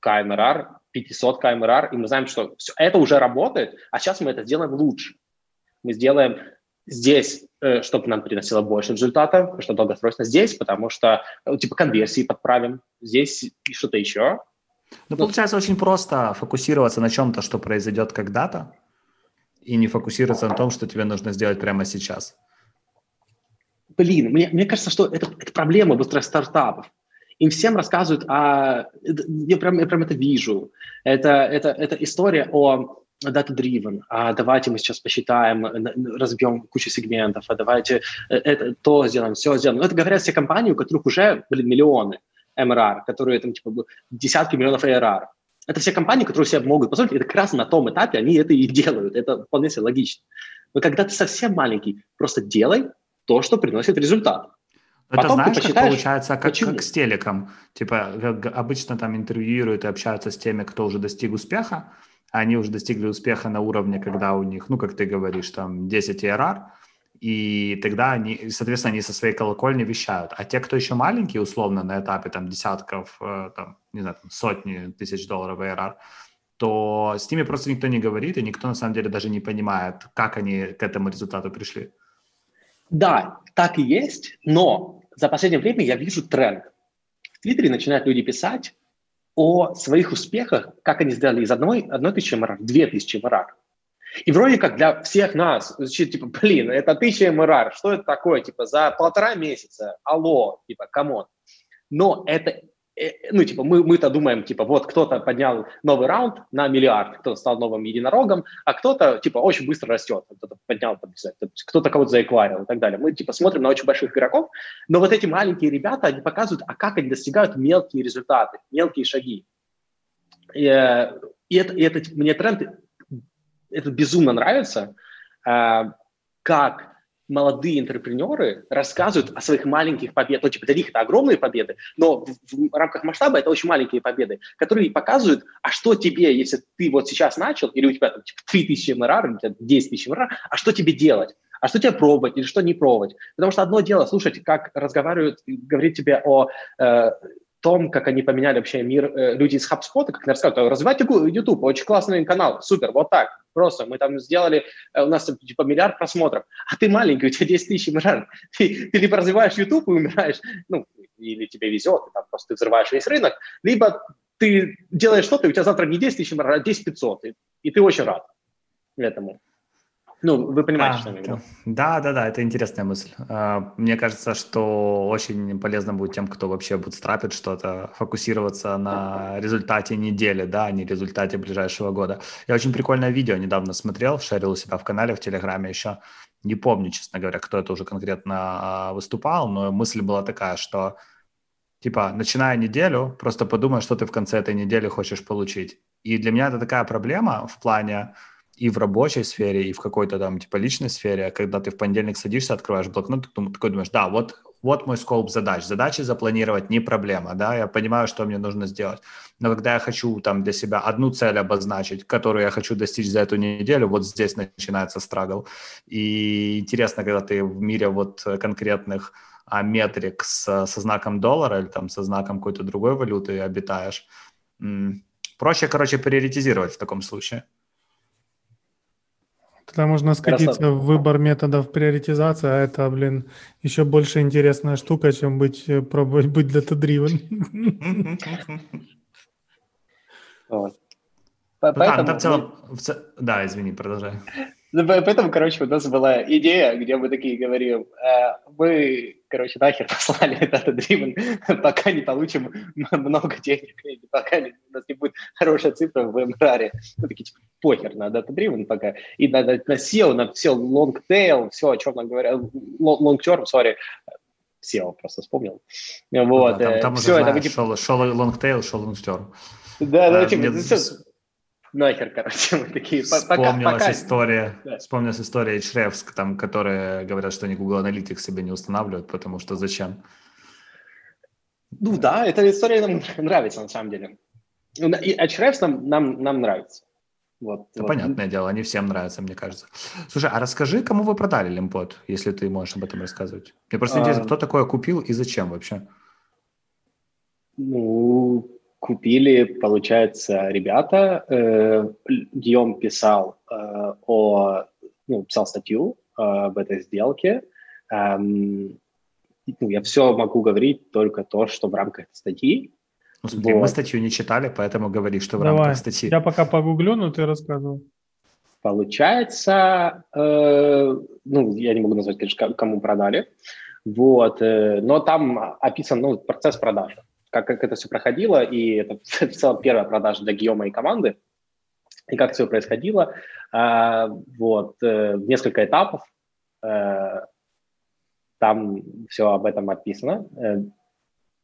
КМРР, 500 КМРР, и мы знаем, что все это уже работает, а сейчас мы это сделаем лучше мы сделаем здесь, чтобы нам приносило больше результата, что долгосрочно здесь, потому что э, типа конверсии подправим, здесь что-то еще. Ну, получается очень просто фокусироваться на чем-то, что произойдет когда-то, и не фокусироваться на том, что тебе нужно сделать прямо сейчас. Блин, мне, мне кажется, что это, это проблема быстрых стартапов. Им всем рассказывают, а я прям, я прям это вижу. Это, это, это история о data-driven, а давайте мы сейчас посчитаем, разбьем кучу сегментов, а давайте э, это, то сделаем, все сделаем. Но это говорят все компании, у которых уже, блин, миллионы MRR, которые там, типа, десятки миллионов ARR. Это все компании, которые себе могут позволить, это как раз на том этапе они это и делают, это вполне себе логично. Но когда ты совсем маленький, просто делай то, что приносит результат. Это Потом знаешь, как получается, как, как с телеком. Типа, как обычно там интервьюируют и общаются с теми, кто уже достиг успеха, они уже достигли успеха на уровне, когда у них, ну, как ты говоришь, там 10 ERR, и тогда они, соответственно, они со своей колокольни вещают. А те, кто еще маленькие, условно, на этапе там десятков, э, там, не знаю, там, сотни тысяч долларов ERR, то с ними просто никто не говорит, и никто на самом деле даже не понимает, как они к этому результату пришли. Да, так и есть, но за последнее время я вижу тренд. В Твиттере начинают люди писать, о своих успехах, как они сделали из одной, одной тысячи MRR две тысячи MRR. И вроде как для всех нас, типа, блин, это тысяча MRR, что это такое, типа, за полтора месяца, алло, типа, come on. Но это ну, типа, мы, мы-то думаем, типа, вот кто-то поднял новый раунд на миллиард, кто-то стал новым единорогом, а кто-то, типа, очень быстро растет, кто-то поднял, там, кто-то кого-то заэкварил и так далее. Мы, типа, смотрим на очень больших игроков, но вот эти маленькие ребята, они показывают, а как они достигают мелкие результаты, мелкие шаги. И, э, и это, и это мне тренд, это безумно нравится, э, как молодые интерпренеры рассказывают о своих маленьких победах. Ну, типа, для них это огромные победы, но в, в рамках масштаба это очень маленькие победы, которые показывают, а что тебе, если ты вот сейчас начал, или у тебя там, типа, 3000 МРР, или у тебя 10 тысяч МРР, а что тебе делать? А что тебе пробовать или что не пробовать? Потому что одно дело слушать, как разговаривают, говорить тебе о э, том, как они поменяли вообще мир э, люди из HubSpot, как они рассказывают, развивайте YouTube, очень классный канал, супер, вот так, просто мы там сделали, э, у нас типа миллиард просмотров, а ты маленький, у тебя 10 тысяч миллиард, ты, ты либо развиваешь YouTube и умираешь, ну, или тебе везет, ты там просто взрываешь весь рынок, либо ты делаешь что-то, и у тебя завтра не 10 тысяч, а 10 500, и, и ты очень рад этому. Ну, вы понимаете, а, что я имею в виду. Да, да, да, это интересная мысль. А, мне кажется, что очень полезно будет тем, кто вообще бутстрапит что-то, фокусироваться на результате недели, да, а не результате ближайшего года. Я очень прикольное видео недавно смотрел, шерил у себя в канале, в Телеграме еще. Не помню, честно говоря, кто это уже конкретно а, выступал, но мысль была такая, что типа, начиная неделю, просто подумай, что ты в конце этой недели хочешь получить. И для меня это такая проблема в плане и в рабочей сфере, и в какой-то там типа личной сфере, когда ты в понедельник садишься, открываешь блокнот, ты такой думаешь, да, вот, вот мой скоп задач. Задачи запланировать не проблема, да, я понимаю, что мне нужно сделать. Но когда я хочу там для себя одну цель обозначить, которую я хочу достичь за эту неделю, вот здесь начинается страгл. И интересно, когда ты в мире вот конкретных а, метрик с, со знаком доллара или там со знаком какой-то другой валюты обитаешь, проще, короче, приоритизировать в таком случае. Тогда можно скатиться в выбор методов приоритизации, а это, блин, еще больше интересная штука, чем быть, э, пробовать быть data-driven. Вот. Поэтому... Да, в целом, да, извини, продолжай. Поэтому, короче, у нас была идея, где мы такие говорим, «Э, мы, короче, нахер послали Data Driven, пока не получим много денег, или пока у нас не будет хорошая цифра в МРАРе. Мы такие, типа, похер на Data Driven пока. И на, на, на SEO, на все long tail, все, о чем нам говорят, long term, sorry, SEO просто вспомнил. Вот. Да, там, там все, уже, это знаешь, шел, шел long tail, шел long term. Да, да, а, типа, мне... все, нахер, короче, мы такие... Вспомнилась пока, история, да. вспомнилась история Hrefs, там, которые говорят, что они Google Analytics себе не устанавливают, потому что зачем? Ну да, эта история нам нравится на самом деле. И Hrefs нам, нам, нам нравится. Вот, это вот. понятное дело, они всем нравятся, мне кажется. Слушай, а расскажи, кому вы продали Лимпот, если ты можешь об этом рассказывать? Мне просто а... интересно, кто такое купил и зачем вообще? Ну, купили, получается, ребята. Э, Гиом писал э, о, ну, писал статью э, об этой сделке. Эм, ну, я все могу говорить только то, что в рамках статьи. Ну, смотри, вот. мы статью не читали, поэтому говори, что в Давай. рамках статьи. Я пока погуглю, но ты рассказывал. Получается, э, ну, я не могу назвать, конечно, кому продали, вот, э, но там описан ну, процесс продажи как, как это все проходило, и это в целом первая продажа для Гиома и команды, и как все происходило. А, вот, э, несколько этапов, э, там все об этом описано. Э,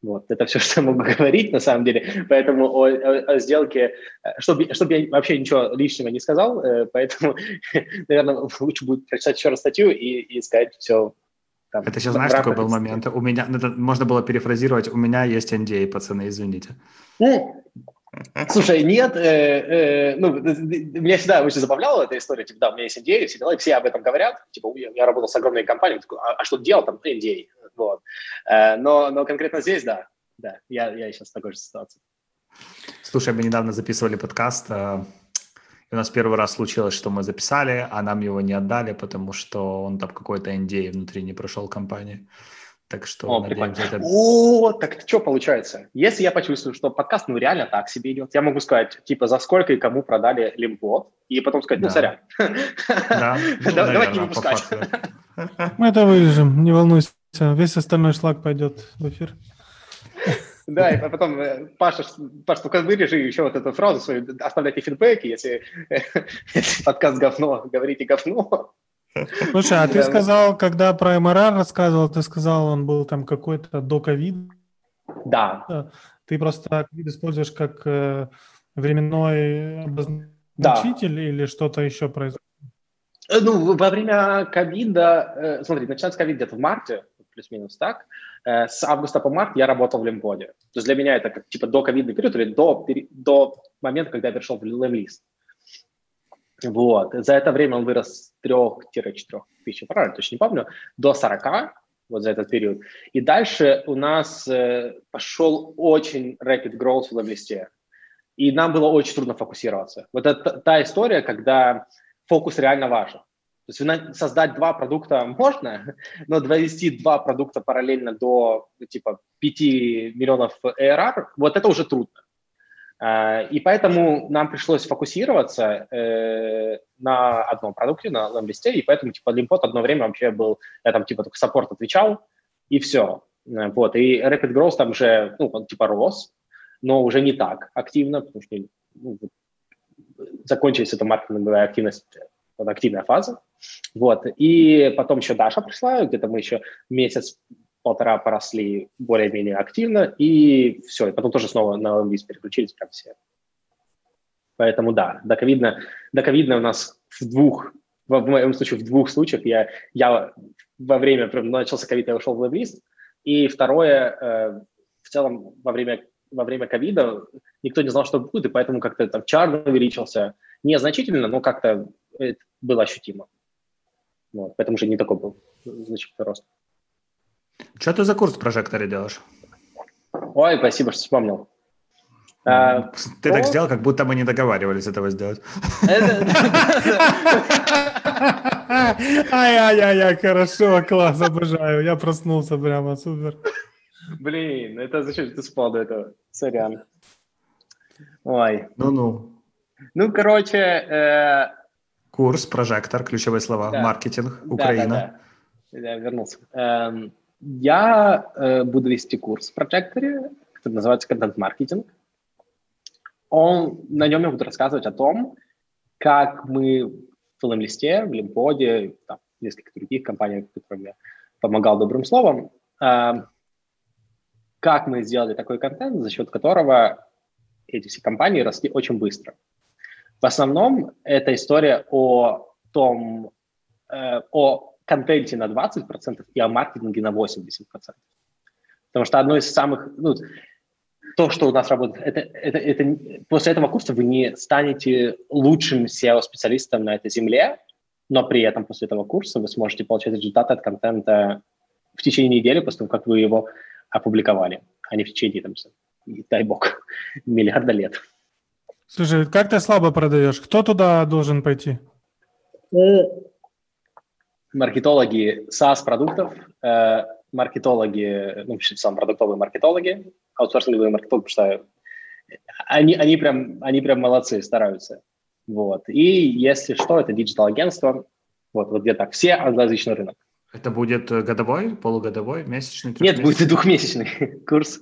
вот, это все, что я могу говорить, на самом деле. Поэтому о, о, о сделке, чтобы, чтобы я вообще ничего лишнего не сказал, поэтому, наверное, лучше будет прочитать еще раз статью и, и сказать все там, это сейчас, знаешь, такой был момент. У меня, это можно было перефразировать, у меня есть NDA, пацаны, извините. Ну, слушай, нет, э, э, ну, меня всегда очень забавляла эта история, типа, да, у меня есть NDA, все дела, все об этом говорят, типа, я, я работал с огромной компанией, такой, а, а что делать там, NDA, вот. Э, но, но конкретно здесь, да, да, я, я сейчас в такой же ситуации. Слушай, мы недавно записывали подкаст, э, и у нас первый раз случилось, что мы записали, а нам его не отдали, потому что он там какой-то NDA внутри не прошел компании. Так что, О, надеемся, это... О, так что получается? Если я почувствую, что подкаст, ну, реально так себе идет, я могу сказать, типа, за сколько и кому продали лимбот, и потом сказать, ну, сорян. Да, ну, давайте не выпускать. Мы это вырежем, не волнуйся. Весь остальной шлак пойдет в эфир. Да, и потом, э, Паша, Паша, только вырежи еще вот эту фразу свою, оставляйте фидбэки, если, если подкаст говно, говорите говно. Слушай, а ты сказал, когда про МРР рассказывал, ты сказал, он был там какой-то до ковида. Да. Ты просто ковид используешь как э, временной обозначитель да. или что-то еще происходит? Э, ну, во время ковида, смотри, начинается ковид где-то в марте, плюс-минус так, с августа по март я работал в Лимбоде. То есть для меня это как типа до ковидный период или до, до момента, когда я перешел в лемлист. Вот. За это время он вырос с 3-4 тысяч, правильно, точно не помню, до 40 вот за этот период. И дальше у нас э, пошел очень rapid growth в лемлисте. И нам было очень трудно фокусироваться. Вот это та история, когда фокус реально важен. То есть создать два продукта можно, но довести два продукта параллельно до типа 5 миллионов ARR, вот это уже трудно. А, и поэтому нам пришлось фокусироваться э, на одном продукте, на листе, и поэтому типа Limpot одно время вообще был, я там типа только саппорт отвечал, и все. Вот, и Rapid Growth там же, ну, он типа рос, но уже не так активно, потому что ну, закончилась эта маркетинговая активность, активная фаза. Вот. И потом еще Даша пришла, где-то мы еще месяц полтора поросли более-менее активно, и все, и потом тоже снова на лонглиз переключились прям все. Поэтому да, до ковидно, до ковидно у нас в двух, в, в моем случае в двух случаях я, я во время, прям начался ковид, я ушел в лонглист, и второе, э, в целом во время во время ковида никто не знал, что будет, и поэтому как-то там чар увеличился. Незначительно, но как-то было ощутимо. Вот, поэтому уже не такой был значительный рост. Что ты за курс в прожекторе делаешь? Ой, спасибо, что вспомнил. А, ты так сделал, как будто мы не договаривались этого сделать. Ай-яй-яй, хорошо, класс, обожаю. Я проснулся прямо, супер. Блин, это зачем ты спал до этого? Сорян. Ой. Ну-ну. Ну, короче... Курс, прожектор, ключевые слова, да. маркетинг, Украина. Да, да, да. Я вернулся. Эм, я э, буду вести курс в прожекторе, который называется контент-маркетинг. Он, на нем я буду рассказывать о том, как мы в филм-листе, в Лимподе, там, нескольких других компаниях, которым я помогал добрым словом, э, как мы сделали такой контент, за счет которого эти все компании росли очень быстро. В основном это история о том, э, о контенте на 20% и о маркетинге на 80%. Потому что одно из самых, ну, то, что у нас работает, это, это, это после этого курса вы не станете лучшим SEO-специалистом на этой земле, но при этом после этого курса вы сможете получать результаты от контента в течение недели, после того, как вы его опубликовали, а не в течение, там, дай бог, миллиарда лет. Слушай, как ты слабо продаешь? Кто туда должен пойти? Маркетологи SaaS-продуктов, э, маркетологи, ну, SaaS продуктовые маркетологи, аутсорсинговые маркетологи, потому что они, они, прям, они прям молодцы, стараются. Вот. И если что, это digital-агентство, вот, вот где так, все англоязычный рынок. Это будет э, годовой, полугодовой, месячный? Нет, будет двухмесячный курс.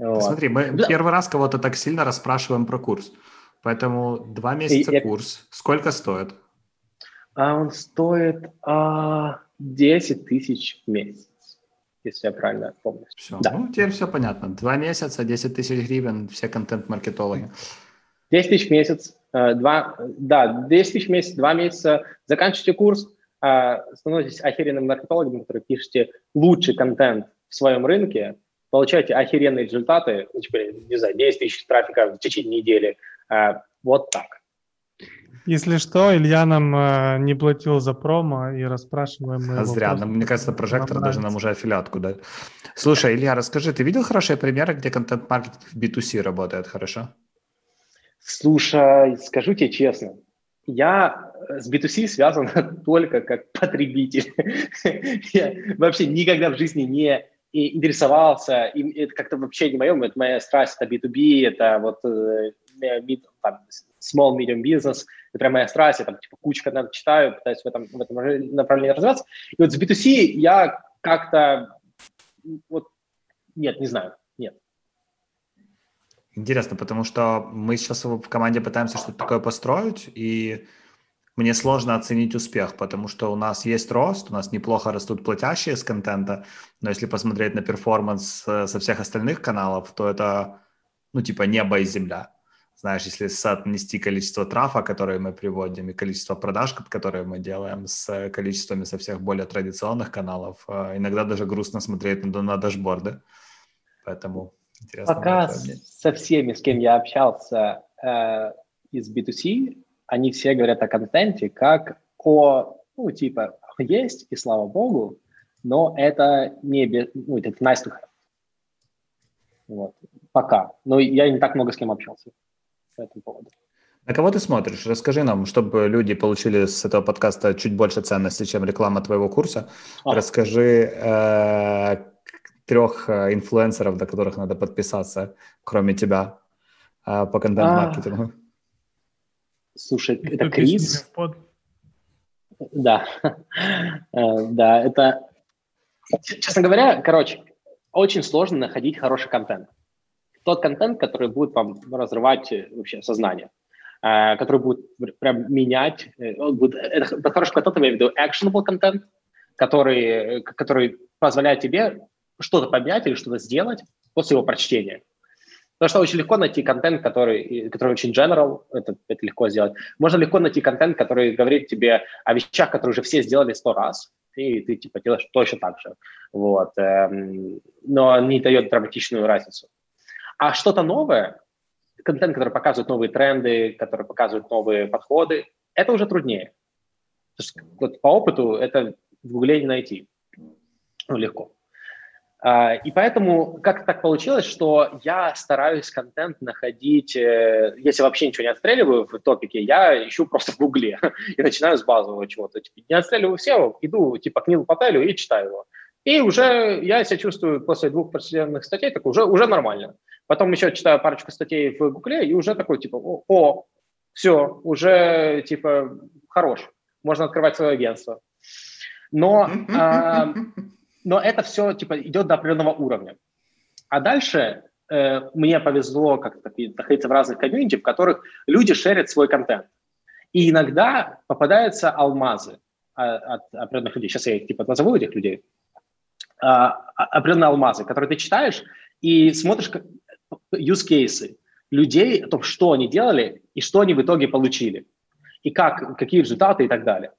Вот. Смотри, мы да. первый раз кого-то так сильно расспрашиваем про курс. Поэтому два месяца и, курс. Сколько стоит? А он стоит а, 10 тысяч в месяц, если я правильно помню. Все, да. ну теперь все понятно. Два месяца, 10 тысяч гривен, все контент-маркетологи. 10 тысяч в месяц, э, два, да, 10 тысяч в месяц, два месяца, заканчиваете курс, а, становитесь охеренным маркетологом, который пишете лучший контент в своем рынке, получаете охеренные результаты, ну, типа, не знаю, 10 тысяч трафика в течение недели. А, вот так. Если что, Илья нам э, не платил за промо и расспрашиваем мы а Зря, нам, мне кажется, прожектор даже нам уже аффилиатку дает. Слушай, Илья, расскажи, ты видел хорошие примеры, где контент-маркетинг в B2C работает хорошо? Слушай, скажу тебе честно, я с B2C связан только как потребитель. я вообще никогда в жизни не интересовался, и это как-то вообще не мое, это моя страсть, это B2B, это вот э, mid, там, small, medium business, это прям моя страсть, я там типа кучу когда читаю, пытаюсь в этом, в этом направлении развиваться. И вот с B2C я как-то, вот, нет, не знаю, нет. Интересно, потому что мы сейчас в команде пытаемся что-то такое построить, и мне сложно оценить успех, потому что у нас есть рост, у нас неплохо растут платящие с контента, но если посмотреть на перформанс э, со всех остальных каналов, то это, ну, типа небо и земля. знаешь, если соотнести количество трафа, которые мы приводим, и количество продаж, которые мы делаем, с количествами со всех более традиционных каналов, э, иногда даже грустно смотреть на, на дашборды. Поэтому интересно. Пока со всеми, с кем я общался э, из B2C, они все говорят о контенте как о, ну, типа, есть, и слава богу, но это не, ну, это nice to have. Вот. Пока. Но я не так много с кем общался по этому поводу. На кого ты смотришь? Расскажи нам, чтобы люди получили с этого подкаста чуть больше ценности, чем реклама твоего курса. А. Расскажи э, трех э, инфлюенсеров, до которых надо подписаться, кроме тебя, э, по контент-маркетингу. А. Слушай, это Крис. Да, э, да, это, честно говоря, короче, очень сложно находить хороший контент. Тот контент, который будет вам разрывать э, вообще сознание, э, который будет прям менять, будет, это, хороший контент я имею в виду actionable контент, который, который позволяет тебе что-то поменять или что-то сделать после его прочтения. Потому что очень легко найти контент, который, который очень general, это, это легко сделать. Можно легко найти контент, который говорит тебе о вещах, которые уже все сделали сто раз, и ты типа делаешь точно так же. Вот. Эм, но не дает драматичную разницу. А что-то новое, контент, который показывает новые тренды, который показывает новые подходы, это уже труднее. Есть, вот по опыту это в Гугле не найти. Ну, легко. А, и поэтому как так получилось, что я стараюсь контент находить, э, если вообще ничего не отстреливаю в топике, я ищу просто в Гугле и начинаю с базового чего-то. Типа, не отстреливаю все, иду типа к Нилу Пателю и читаю его. И уже я себя чувствую после двух последних статей так уже, уже нормально. Потом еще читаю парочку статей в Гугле и уже такой типа, о, о все, уже типа хорош, можно открывать свое агентство. Но а, но это все типа идет до определенного уровня. А дальше э, мне повезло как-то находиться в разных комьюнити, в которых люди шерят свой контент. И иногда попадаются алмазы от определенных людей. Сейчас я их типа назову этих людей. А, а, определенные алмазы, которые ты читаешь и смотришь use cases людей, о том, что они делали и что они в итоге получили, и как, какие результаты и так далее.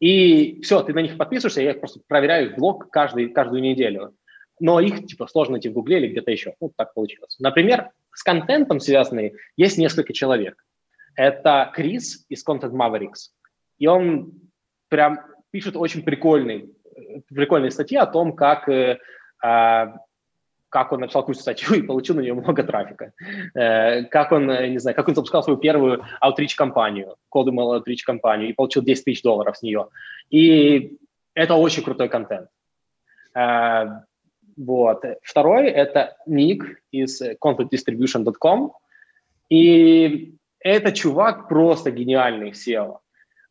И все, ты на них подписываешься, я просто проверяю их блог каждый, каждую неделю. Но их типа сложно найти в Гугле или где-то еще. Вот так получилось. Например, с контентом связанные есть несколько человек. Это Крис из Content Mavericks. И он прям пишет очень прикольный, прикольные статьи о том, как э, а, как он написал какую-то статью и получил на нее много трафика, э, как он, э, не знаю, как он запускал свою первую outreach-компанию, cold email outreach-компанию и получил 10 тысяч долларов с нее. И это очень крутой контент. Э, вот. Второй – это Ник из contentdistribution.com. И это чувак просто гениальный в SEO.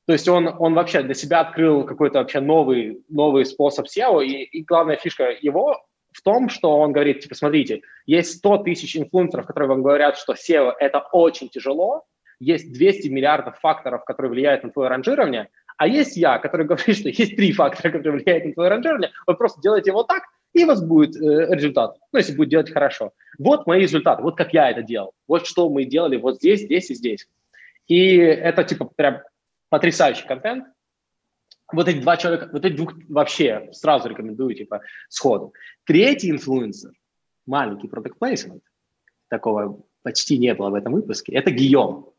То есть он, он вообще для себя открыл какой-то вообще новый, новый способ SEO, и, и главная фишка его в том, что он говорит, типа, смотрите, есть 100 тысяч инфлюенсеров, которые вам говорят, что SEO – это очень тяжело, есть 200 миллиардов факторов, которые влияют на твое ранжирование, а есть я, который говорит, что есть три фактора, которые влияют на твое ранжирование, вы просто делаете вот так, и у вас будет э, результат, ну, если будет делать хорошо. Вот мои результаты, вот как я это делал, вот что мы делали вот здесь, здесь и здесь. И это, типа, прям потрясающий контент, вот эти два человека, вот эти двух вообще сразу рекомендую, типа, сходу. Третий инфлюенсер, маленький продукт плейсмент, такого почти не было в этом выпуске, это Гийом.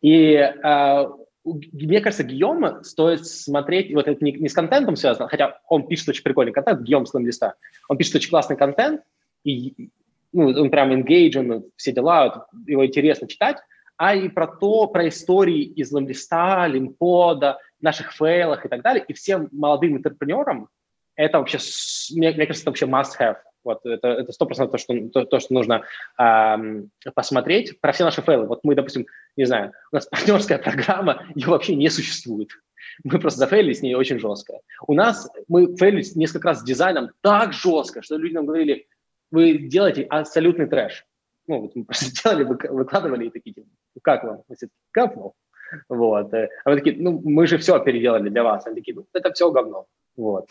И э, мне кажется, Гийома стоит смотреть, вот это не, не с контентом связано, хотя он пишет очень прикольный контент, Гийом с листа, он пишет очень классный контент, и ну, он прям engaged, все дела, его интересно читать, а и про то, про истории из лимлиста, лимпода, наших фейлах и так далее. И всем молодым интерпренерам это вообще, мне, мне кажется, это вообще must-have. Вот это, это 100% то, что, то, то, что нужно эм, посмотреть про все наши фейлы. Вот мы, допустим, не знаю, у нас партнерская программа, ее вообще не существует. Мы просто зафейлили с ней очень жестко. У нас мы фейлили несколько раз с дизайном так жестко, что люди нам говорили, вы делаете абсолютный трэш. Ну, вот мы просто делали, выкладывали и такие, типа, «Ну, как вам? Мы. Вот. Э, а вы такие, ну, мы же все переделали для вас. Они такие, ну, это все говно. Вот.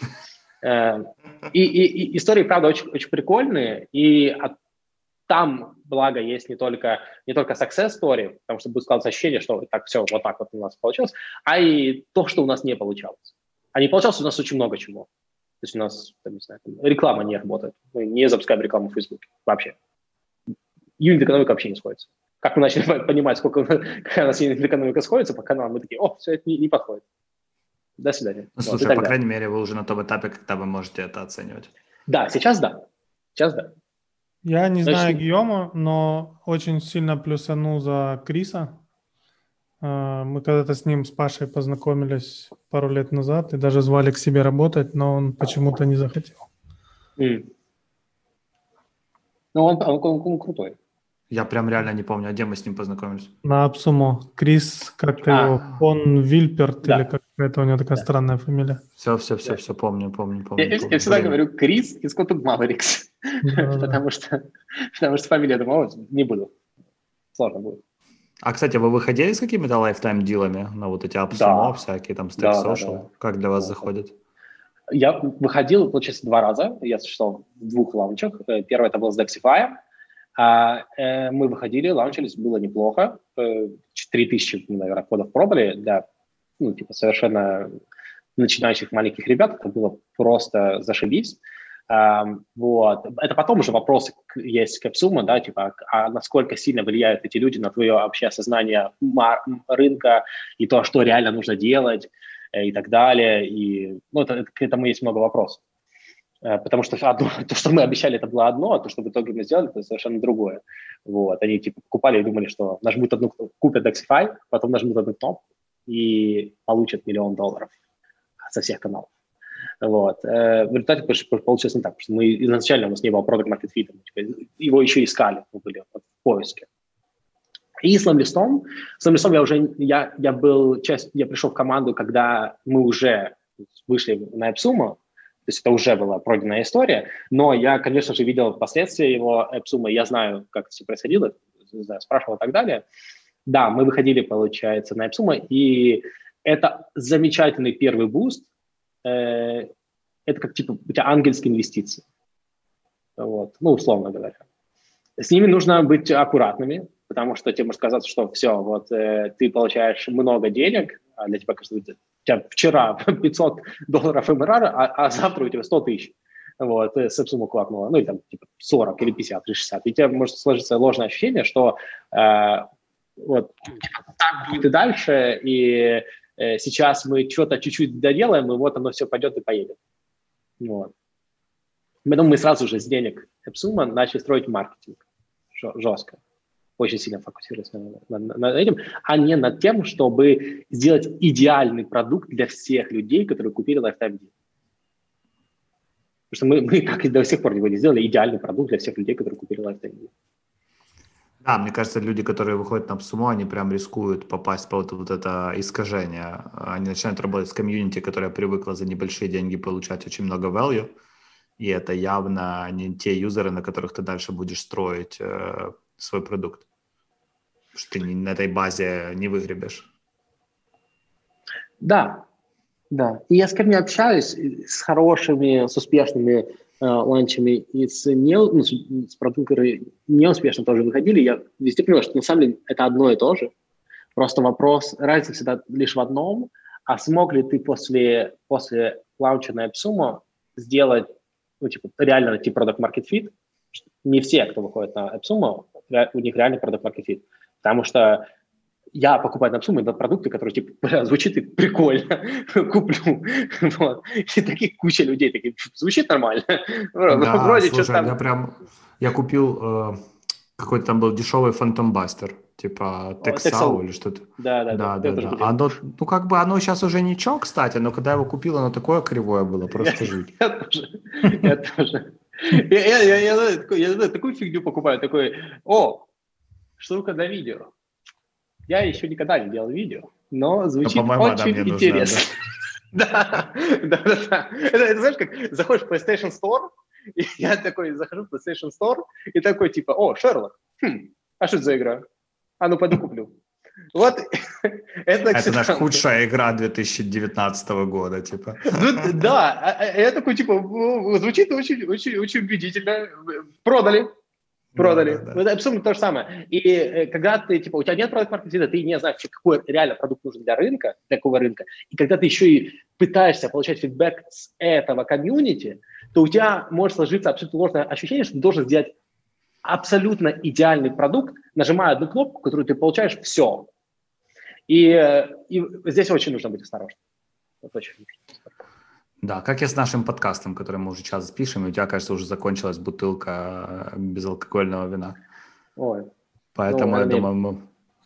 Э, и, и, и истории, правда, очень, очень прикольные. И от, там, благо, есть не только, не только success story, потому что будет складываться ощущение, что так все, вот так вот у нас получилось, а и то, что у нас не получалось. А не получалось у нас очень много чего. То есть у нас, там, не знаю, реклама не работает. Мы не запускаем рекламу в Facebook вообще. Юнит экономика вообще не сходится. Как мы начали понимать, сколько какая у нас экономика сходится, пока нам мы такие, о, все это не, не подходит. До свидания. Ну, слушай, вот, по крайней мере, вы уже на том этапе, когда вы можете это оценивать. Да, сейчас да. Сейчас да. Я не Значит, знаю Гиома, но очень сильно плюсану за Криса. А, мы когда-то с ним, с Пашей познакомились пару лет назад и даже звали к себе работать, но он почему-то не захотел. Mm. Ну, он, он, он, он крутой. Я прям реально не помню, а где мы с ним познакомились? На AppSumo. Крис, как а. его, Фон Вильперт да. или какая-то у него такая да. странная фамилия. Все, все, все, да. все, помню, помню, помню. Я, помню. я всегда говорю Крис из Content Mavericks, потому что потому что фамилия, думаю, не буду. Сложно будет. А, кстати, вы выходили с какими-то lifetime дилами на вот эти AppSumo, да. всякие там Stack да, Social? Да, да. Как для вас да. заходит? Я выходил, получается, два раза. Я существовал в двух лаунчах. Э, первый это был с Dexify, а, э, мы выходили, лаунчились, было неплохо. Э, 3000, наверное, кодов пробовали для ну, типа, совершенно начинающих маленьких ребят. Это было просто зашибись. А, вот. Это потом уже вопросы есть к AppSumo, да, типа, а насколько сильно влияют эти люди на твое вообще осознание рынка и то, что реально нужно делать э, и так далее. И, ну, это, к этому есть много вопросов. Э, потому что одно, то, что мы обещали, это было одно, а то, что в итоге мы сделали, это совершенно другое. Вот. Они типа покупали и думали, что нажмут одну, купят Dexify, потом нажмут одну кнопку и получат миллион долларов со всех каналов. Вот. Э, в результате получилось не так, потому что мы изначально у нас не было продукт market fit, типа, его еще искали, мы были в поиске. И с Lemlist ом, с Lemlist ом я уже, я, я был часть, я пришел в команду, когда мы уже вышли на AppSumo, то есть это уже была пройденная история, но я, конечно же, видел последствия его AppSumo, я знаю, как все происходило, знаю, спрашивал и так далее. Да, мы выходили, получается, на AppSumo, и это замечательный первый boost, э, это как, типа, у тебя ангельские инвестиции, вот, ну, условно говоря. С ними нужно быть аккуратными, потому что тебе может казаться, что все, вот э, ты получаешь много денег, а для тебя кажется, тебя вчера 500 долларов МРР, а, а завтра у тебя 100 тысяч. Вот, Samsung клакнуло, ну, или там, типа, 40 или 50 или 60. И у тебя может сложиться ложное ощущение, что э, вот типа, так будет и дальше, и э, сейчас мы что-то чуть-чуть доделаем, и вот оно все пойдет и поедет. Вот. Поэтому мы сразу же с денег Epsuma начали строить маркетинг жестко очень сильно фокусироваться на, на, на этим, а не над тем, чтобы сделать идеальный продукт для всех людей, которые купили Lifetime Deal. Потому что мы, мы так и до сих пор не сделали идеальный продукт для всех людей, которые купили Lifetime Deal. Да, мне кажется, люди, которые выходят на Псумо, они прям рискуют попасть под вот это искажение. Они начинают работать с комьюнити, которая привыкла за небольшие деньги получать очень много value, и это явно не те юзеры, на которых ты дальше будешь строить э, свой продукт. Что ты на этой базе не выгребешь. Да, да. И я с кем не общаюсь, с хорошими, с успешными э, ланчами и с, не, ну, с, с продуктами, неуспешно тоже выходили, я везде понял, что на самом деле это одно и то же. Просто вопрос, разница всегда лишь в одном, а смог ли ты после, после лаунча на AppSumo сделать, ну, типа, реально найти продукт market fit? Не все, кто выходит на AppSumo, у них реальный продукт market fit. Потому что я покупаю на суммы на продукты, которые типа, бля, звучит прикольно, куплю. Вот. И таких куча людей, такие, звучит нормально. Да, Вроде слушай, там... я прям, я купил, э, какой-то там был дешевый Phantom Buster, типа Texau или что-то. Да, да, да. да, да, да. Оно, ну, как бы оно сейчас уже ничего, кстати, но когда я его купил, оно такое кривое было, просто жуть. Я тоже, я тоже. Я, я, я, я такую фигню покупаю, такой, о, штука для видео. Я еще никогда не делал видео, но звучит но, очень интересно. Да, да, да. да. Это, это знаешь, как заходишь в PlayStation Store, и я такой захожу в PlayStation Store, и такой типа, о, Шерлок, хм, а что это за игра? А ну пойду куплю. Вот это, это наша худшая игра 2019 года, типа. Ну, да, я такой, типа, звучит очень, очень, очень убедительно. Продали. Продали. Да, да, да. Это абсолютно то же самое. И э, когда ты, типа, у тебя нет продукт маркетинга, ты не знаешь, какой реально продукт нужен для рынка, для какого рынка, и когда ты еще и пытаешься получать фидбэк с этого комьюнити, то у тебя может сложиться абсолютно ложное ощущение, что ты должен сделать абсолютно идеальный продукт, нажимая одну кнопку, которую ты получаешь, все. И, э, и здесь очень нужно быть осторожным. Это очень нужно. Да, как и с нашим подкастом, который мы уже час пишем, и у тебя, кажется, уже закончилась бутылка э, безалкогольного вина. Ой. Поэтому, Ну, я думаю, мы,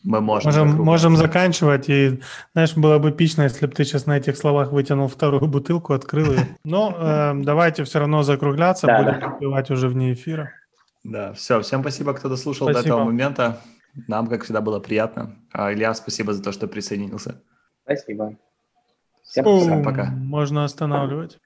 мы можем... Можем, можем заканчивать. И, знаешь, было бы эпично, если бы ты сейчас на этих словах вытянул вторую бутылку, открыл ее. Но э, давайте все равно закругляться, Да, будем да. выпивать уже вне эфира. Да, все, всем спасибо, кто дослушал до Спасибо. этого момента. Нам, как всегда, было приятно. А, Илья, спасибо за то, что присоединился. Спасибо. Всем Фу, пока. пока. Можно останавливать.